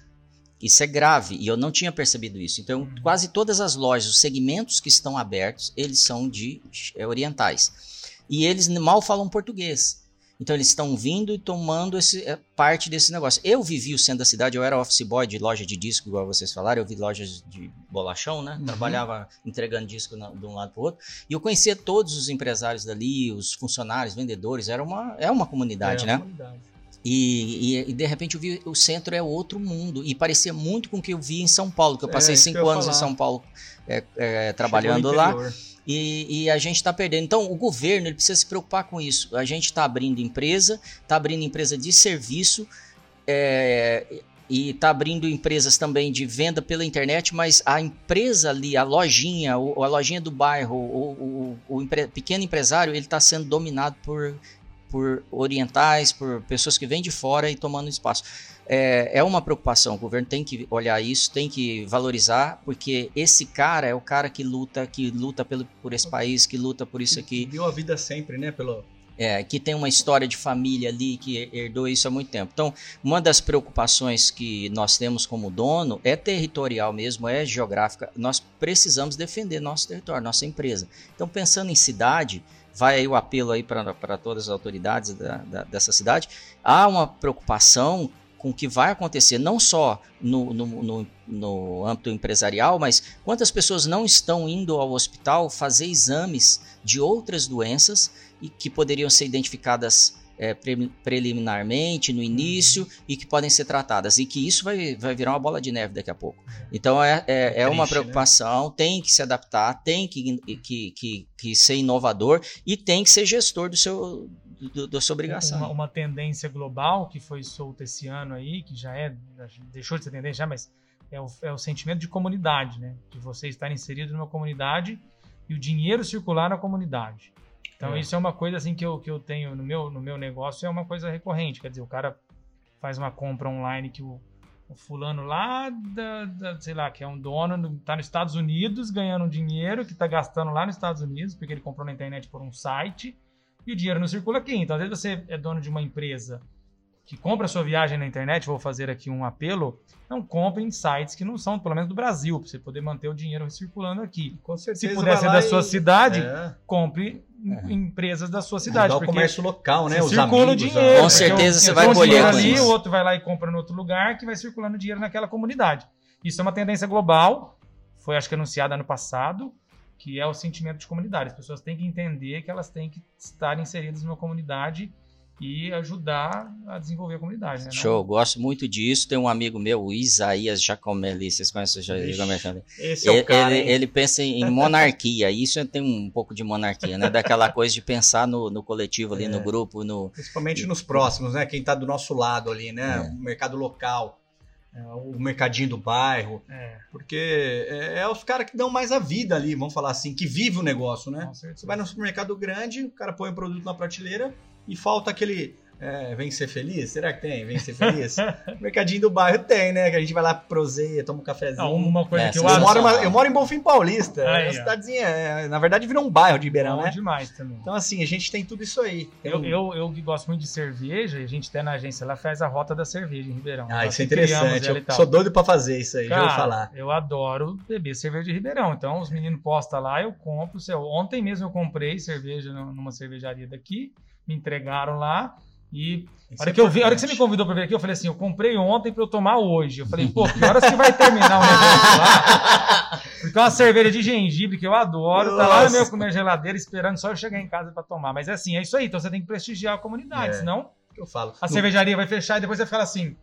Isso é grave e eu não tinha percebido isso. Então, uhum. quase todas as lojas, os segmentos que estão abertos, eles são de é, orientais. E eles mal falam português. Então eles estão vindo e tomando esse, é, parte desse negócio. Eu vivi o centro da cidade, eu era office boy de loja de disco, igual vocês falaram, eu vi lojas de bolachão, né? Uhum. Trabalhava entregando disco na, de um lado para o outro. E eu conhecia todos os empresários dali, os funcionários, vendedores, era uma, é uma comunidade, é né? Comunidade. E, e, e, de repente eu vi o centro é outro mundo e parecia muito com o que eu vi em São Paulo, que eu passei é, cinco anos em São Paulo é, é, trabalhando lá. E, e, a gente está perdendo. Então, o governo ele precisa se preocupar com isso. A gente está abrindo empresa, está abrindo empresa de serviço é, e está abrindo empresas também de venda pela internet, mas a empresa ali, a lojinha, o, a lojinha do bairro, o, o, o empre, pequeno empresário, ele está sendo dominado por, por orientais, por pessoas que vêm de fora e tomando espaço é, é uma preocupação. O governo tem que olhar isso, tem que valorizar, porque esse cara é o cara que luta, que luta pelo, por esse país, que luta por isso aqui. Deu a vida sempre, né? Pelo, é, que tem uma história de família ali que herdou isso há muito tempo. Então, uma das preocupações que nós temos como dono é territorial mesmo, é geográfica. Nós precisamos defender nosso território, nossa empresa. Então, pensando em cidade, vai aí o apelo aí para todas as autoridades da, da, dessa cidade. Há uma preocupação com o que vai acontecer, não só no, no, no, no, âmbito empresarial, mas quantas pessoas não estão indo ao hospital fazer exames de outras doenças e que poderiam ser identificadas é, pre, preliminarmente no início e que podem ser tratadas e que isso vai, vai virar uma bola de neve daqui a pouco. Então é, é, é uma né? preocupação, né? tem que se adaptar, tem que, que, que, que ser inovador e tem que ser gestor do seu, do, da sua obrigação. Uma, uma, tendência global que foi solta esse ano aí, que já é, deixou de ser tendência já, mas é o, é o sentimento de comunidade, né? De você estar inserido numa comunidade e o dinheiro circular na comunidade. Então é. isso é uma coisa assim que eu, que eu tenho no meu, no meu negócio, é uma coisa recorrente. Quer dizer, o cara faz uma compra online que o, o fulano lá, da, da, sei lá, que é um dono, está nos Estados Unidos ganhando dinheiro que está gastando lá nos Estados Unidos, porque ele comprou na internet por um site e o dinheiro não circula aqui. Então, às vezes você é dono de uma empresa que compra sua viagem na internet, vou fazer aqui um apelo, não compre em sites que não são, pelo menos do Brasil, para você poder manter o dinheiro circulando aqui. Com certeza. Se puder ser da e... sua cidade, é. compre é. empresas da sua cidade. o comércio local, né? Os circula amigos, o dinheiro. Com certeza você vai colher ali, o outro vai lá e compra em outro lugar, que vai circulando dinheiro naquela comunidade. Isso é uma tendência global, foi acho que anunciada ano passado, que é o sentimento de comunidade. As pessoas têm que entender que elas têm que estar inseridas numa comunidade e ajudar a desenvolver a comunidade. Né? Show, gosto muito disso. Tem um amigo meu, o Isaías Jacomelli, vocês conhecem o Jacomelli? Esse é o cara, ele, ele, pensa em monarquia, isso tem um pouco de monarquia, né? Daquela coisa de pensar no, no coletivo ali, é. no grupo, no... Principalmente nos próximos, né? Quem está do nosso lado ali, né? É. O mercado local. É, o mercadinho do bairro. É. Porque é, é os caras que dão mais a vida ali, vamos falar assim, que vive o negócio, né? Você vai no supermercado grande, o cara põe o produto na prateleira e falta aquele é, vem ser feliz? Será que tem? Vem ser feliz? Mercadinho do bairro tem, né? Que a gente vai lá proseia, toma um cafezinho. Não, uma coisa é, que eu, eu moro, eu moro em Bonfim Paulista. Aí, é uma cidadezinha, é, na verdade virou um bairro de Ribeirão, Bom né? demais também. Então, assim, a gente tem tudo isso aí. Eu, eu, eu, que gosto muito de cerveja, a gente até na agência lá faz a rota da cerveja em Ribeirão. Ah, isso é interessante. Eu sou doido pra fazer isso aí, Cara, já vou falar. Eu adoro beber cerveja de Ribeirão. Então, os meninos postam lá, eu compro. Ontem mesmo eu comprei cerveja numa cervejaria daqui, me entregaram lá. E a hora, é que eu vi, a hora que você me convidou para vir aqui, eu falei assim: eu comprei ontem para eu tomar hoje. Eu falei, pô, que horas que vai terminar o negócio lá? Porque é uma cerveja de gengibre que eu adoro, Nossa. tá lá no meu, minha geladeira esperando só eu chegar em casa para tomar. Mas é assim, é isso aí. Então você tem que prestigiar a comunidade, é. senão eu falo. a no... cervejaria vai fechar e depois vai falar assim: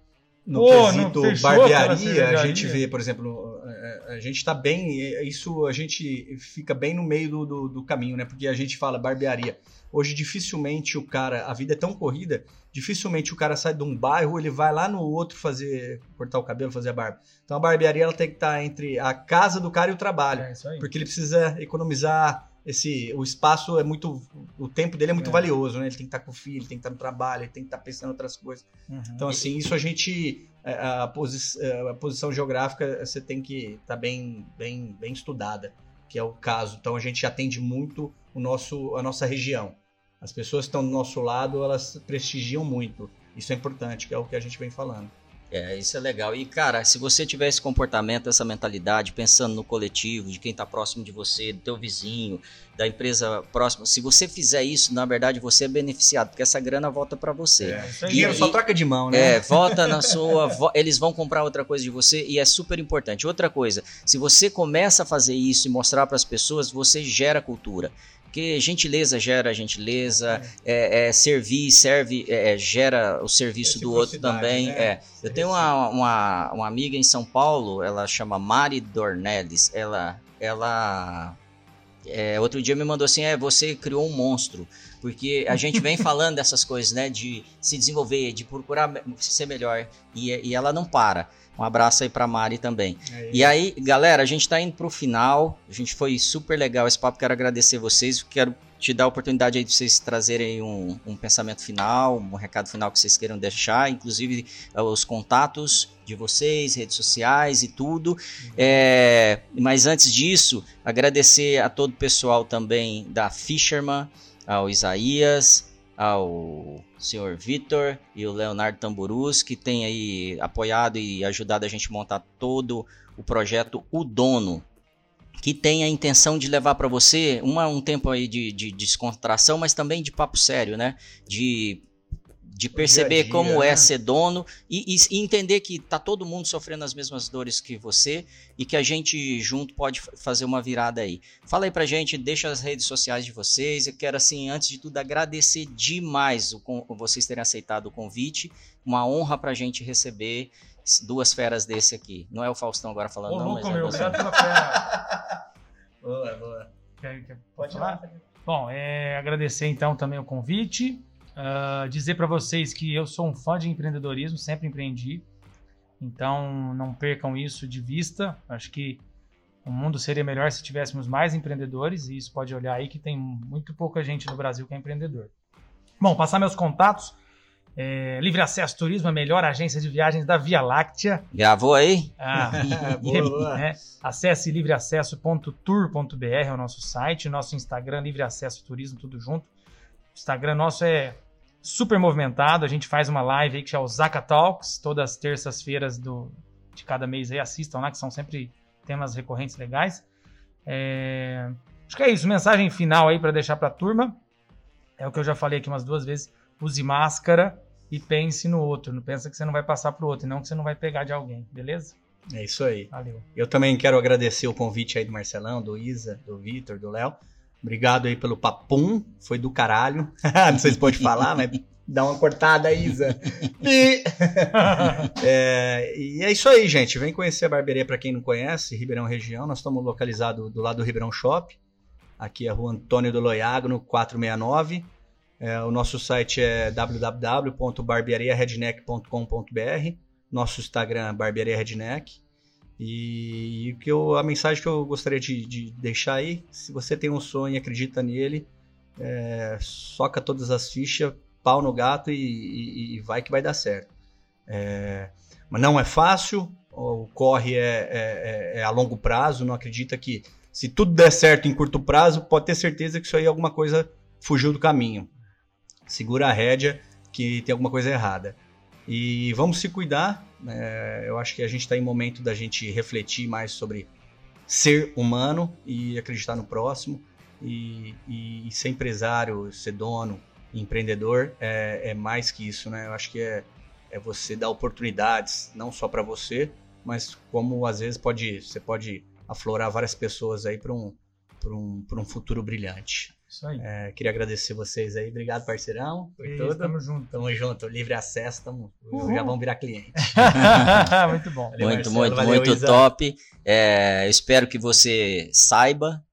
no oh, quesito barbearia, a gente vê, por exemplo, a gente está bem, isso a gente fica bem no meio do, do, do, caminho, né? Porque a gente fala barbearia. Hoje, dificilmente o cara, a vida é tão corrida, dificilmente o cara sai de um bairro, ele vai lá no outro fazer, cortar o cabelo, fazer a barba. Então a barbearia ela tem que estar tá entre a casa do cara e o trabalho. É porque ele precisa economizar esse o espaço é muito o tempo dele é muito é. valioso né ele tem que estar com o filho tem que estar no trabalho ele tem que estar pensando em outras coisas uhum. então assim isso a gente é, a, posi é, a posição geográfica você tem que estar bem bem bem estudada que é o caso então a gente atende muito o nosso a nossa região as pessoas que estão do nosso lado elas prestigiam muito isso é importante que é o que a gente vem falando é, isso é legal. E, cara, se você tiver esse comportamento, essa mentalidade, pensando no coletivo, de quem está próximo de você, do teu vizinho, da empresa próxima, se você fizer isso, na verdade, você é beneficiado, porque essa grana volta para você. É, dinheiro só troca de mão, né? É, volta na sua. eles vão comprar outra coisa de você e é super importante. Outra coisa, se você começa a fazer isso e mostrar para as pessoas, você gera cultura. Porque gentileza gera gentileza, é. É, é servir serve, é, é gera o serviço do outro também. Né? É. Eu tenho uma, uma, uma, amiga em São Paulo, ela chama Mari Dornelles. Ela, ela é, outro dia me mandou assim: é, você criou um monstro. Porque a gente vem falando dessas coisas, né? De se desenvolver, de procurar ser melhor. E, e ela não para. Um abraço aí pra Mari também. Aí. E aí, galera, a gente tá indo pro final. A gente foi super legal esse papo. Quero agradecer vocês. Quero te dar a oportunidade aí de vocês trazerem um, um pensamento final, um recado final que vocês queiram deixar, inclusive eh, os contatos de vocês, redes sociais e tudo. É, mas antes disso, agradecer a todo o pessoal também da Fisherman, ao Isaías, ao senhor Vitor e o Leonardo Tamburus, que tem aí apoiado e ajudado a gente montar todo o projeto O Dono, que tem a intenção de levar para você uma, um tempo aí de, de, descontração, mas também de papo sério, né? De de perceber dia dia, como é né? é ser dono e, e, e, entender que tá todo mundo sofrendo as mesmas dores que você e que a gente junto pode fazer uma virada aí. Fala aí pra gente, deixa as redes sociais de vocês. Eu quero assim, antes de tudo, agradecer demais o, vocês terem aceitado o convite. Uma honra pra gente receber duas feras desse aqui. Não é o Faustão agora falando, Ô, não, mas é você. fera. boa, boa. Quer, quer, pode falar? Bom, é, agradecer então também o convite. Uh, dizer para vocês que eu sou um fã de empreendedorismo, sempre empreendi. Então não percam isso de vista. Acho que o mundo seria melhor se tivéssemos mais empreendedores, e isso pode olhar aí que tem muito pouca gente no Brasil que é empreendedor. Bom, passar meus contatos. É, Livre Acesso Turismo, a melhor agência de viagens da Via Láctea. Gravou aí? Ah, boa, né? Acesse livreacesso.tour.br, é o nosso site, nosso Instagram, Livre Acesso Turismo, tudo junto. O Instagram nosso é super movimentado. A gente faz uma live aí que é o Zaka Talks, todas as terças-feiras do, de cada mês aí. Assistam lá, que são sempre temas recorrentes legais. É... Acho que é isso. Mensagem final aí para deixar para a turma. É o que eu já falei aqui umas duas vezes. Use máscara e pense no outro. Não pensa que você não vai passar para o outro, e não que você não vai pegar de alguém, beleza? É isso aí. Valeu. Eu também quero agradecer o convite aí do Marcelão, do Isa, do Vitor, do Léo. Obrigado aí pelo papum, foi do caralho. não sei se pode falar, mas dá uma cortada, Isa. E... é, e é isso aí, gente. Vem conhecer a barbearia para quem não conhece, Ribeirão Região. Nós estamos localizados do lado do Ribeirão Shop. Aqui é a rua Antônio do Loiagno, 469. É, o nosso site é www.barbeariaredneck.com.br. Nosso Instagram é Redneck. E, que eu, a mensagem que eu gostaria de, de, deixar aí, se você tem um sonho e acredita nele, é, soca todas as fichas, pau no gato e, e, e vai que vai dar certo. É, mas não é fácil, o corre é, é, é, é, a longo prazo, não acredita que se tudo der certo em curto prazo, pode ter certeza que isso aí alguma coisa fugiu do caminho. Segura a rédea que tem alguma coisa errada. E vamos se cuidar. É, eu acho que a gente está em momento da gente refletir mais sobre ser humano e acreditar no próximo. E, e, e ser empresário, ser dono, empreendedor é, é, mais que isso, né? Eu acho que é, é você dar oportunidades, não só para você, mas como às vezes pode, você pode aflorar várias pessoas aí para um, um, um futuro brilhante. Isso aí. É, queria agradecer vocês aí. Obrigado, parceirão. Por Isso, tudo. Tamo junto. Tamo junto. Livre acesso, tamo, já vamos virar cliente. muito bom. Valeu, muito, Marcelo, muito, valeu, muito Isa. top. É, espero que você saiba.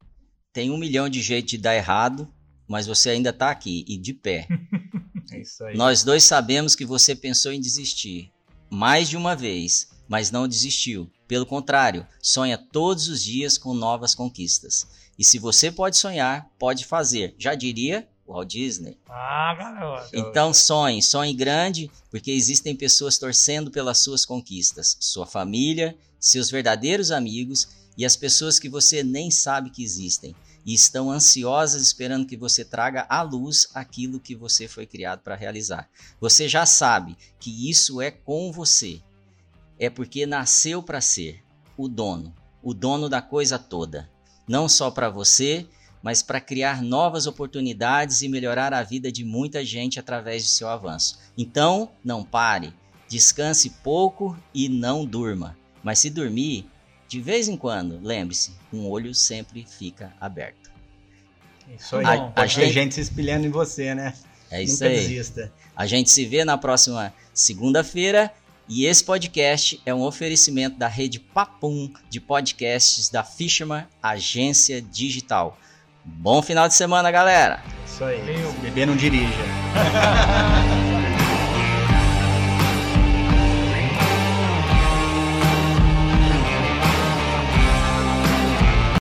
Tem um milhão de jeitos de dar errado, mas você ainda tá aqui e de pé. É isso aí. Nós dois sabemos que você pensou em desistir mais de uma vez, mas não desistiu. Pelo contrário, sonha todos os dias com novas conquistas. E se você pode sonhar, pode fazer. Já diria Walt Disney. Ah, garoto. Então sonhe, sonhe grande, porque existem pessoas torcendo pelas suas conquistas. Sua família, seus verdadeiros amigos e as pessoas que você nem sabe que existem e estão ansiosas esperando que você traga à luz aquilo que você foi criado para realizar. Você já sabe que isso é com você. É porque nasceu para ser o dono, o dono da coisa toda, não só para você, mas para criar novas oportunidades e melhorar a vida de muita gente através de seu avanço. Então, não pare, descanse pouco e não durma. Mas se dormir, de vez em quando, lembre-se, um olho sempre fica aberto. Isso aí. A, a gente... gente se espelhando em você, né? É isso Nunca aí. Desista. A gente se vê na próxima segunda-feira. E esse podcast é um oferecimento da rede Papum de podcasts da Fisherman Agência Digital. Bom final de semana, galera! Isso aí. Bebê não dirija.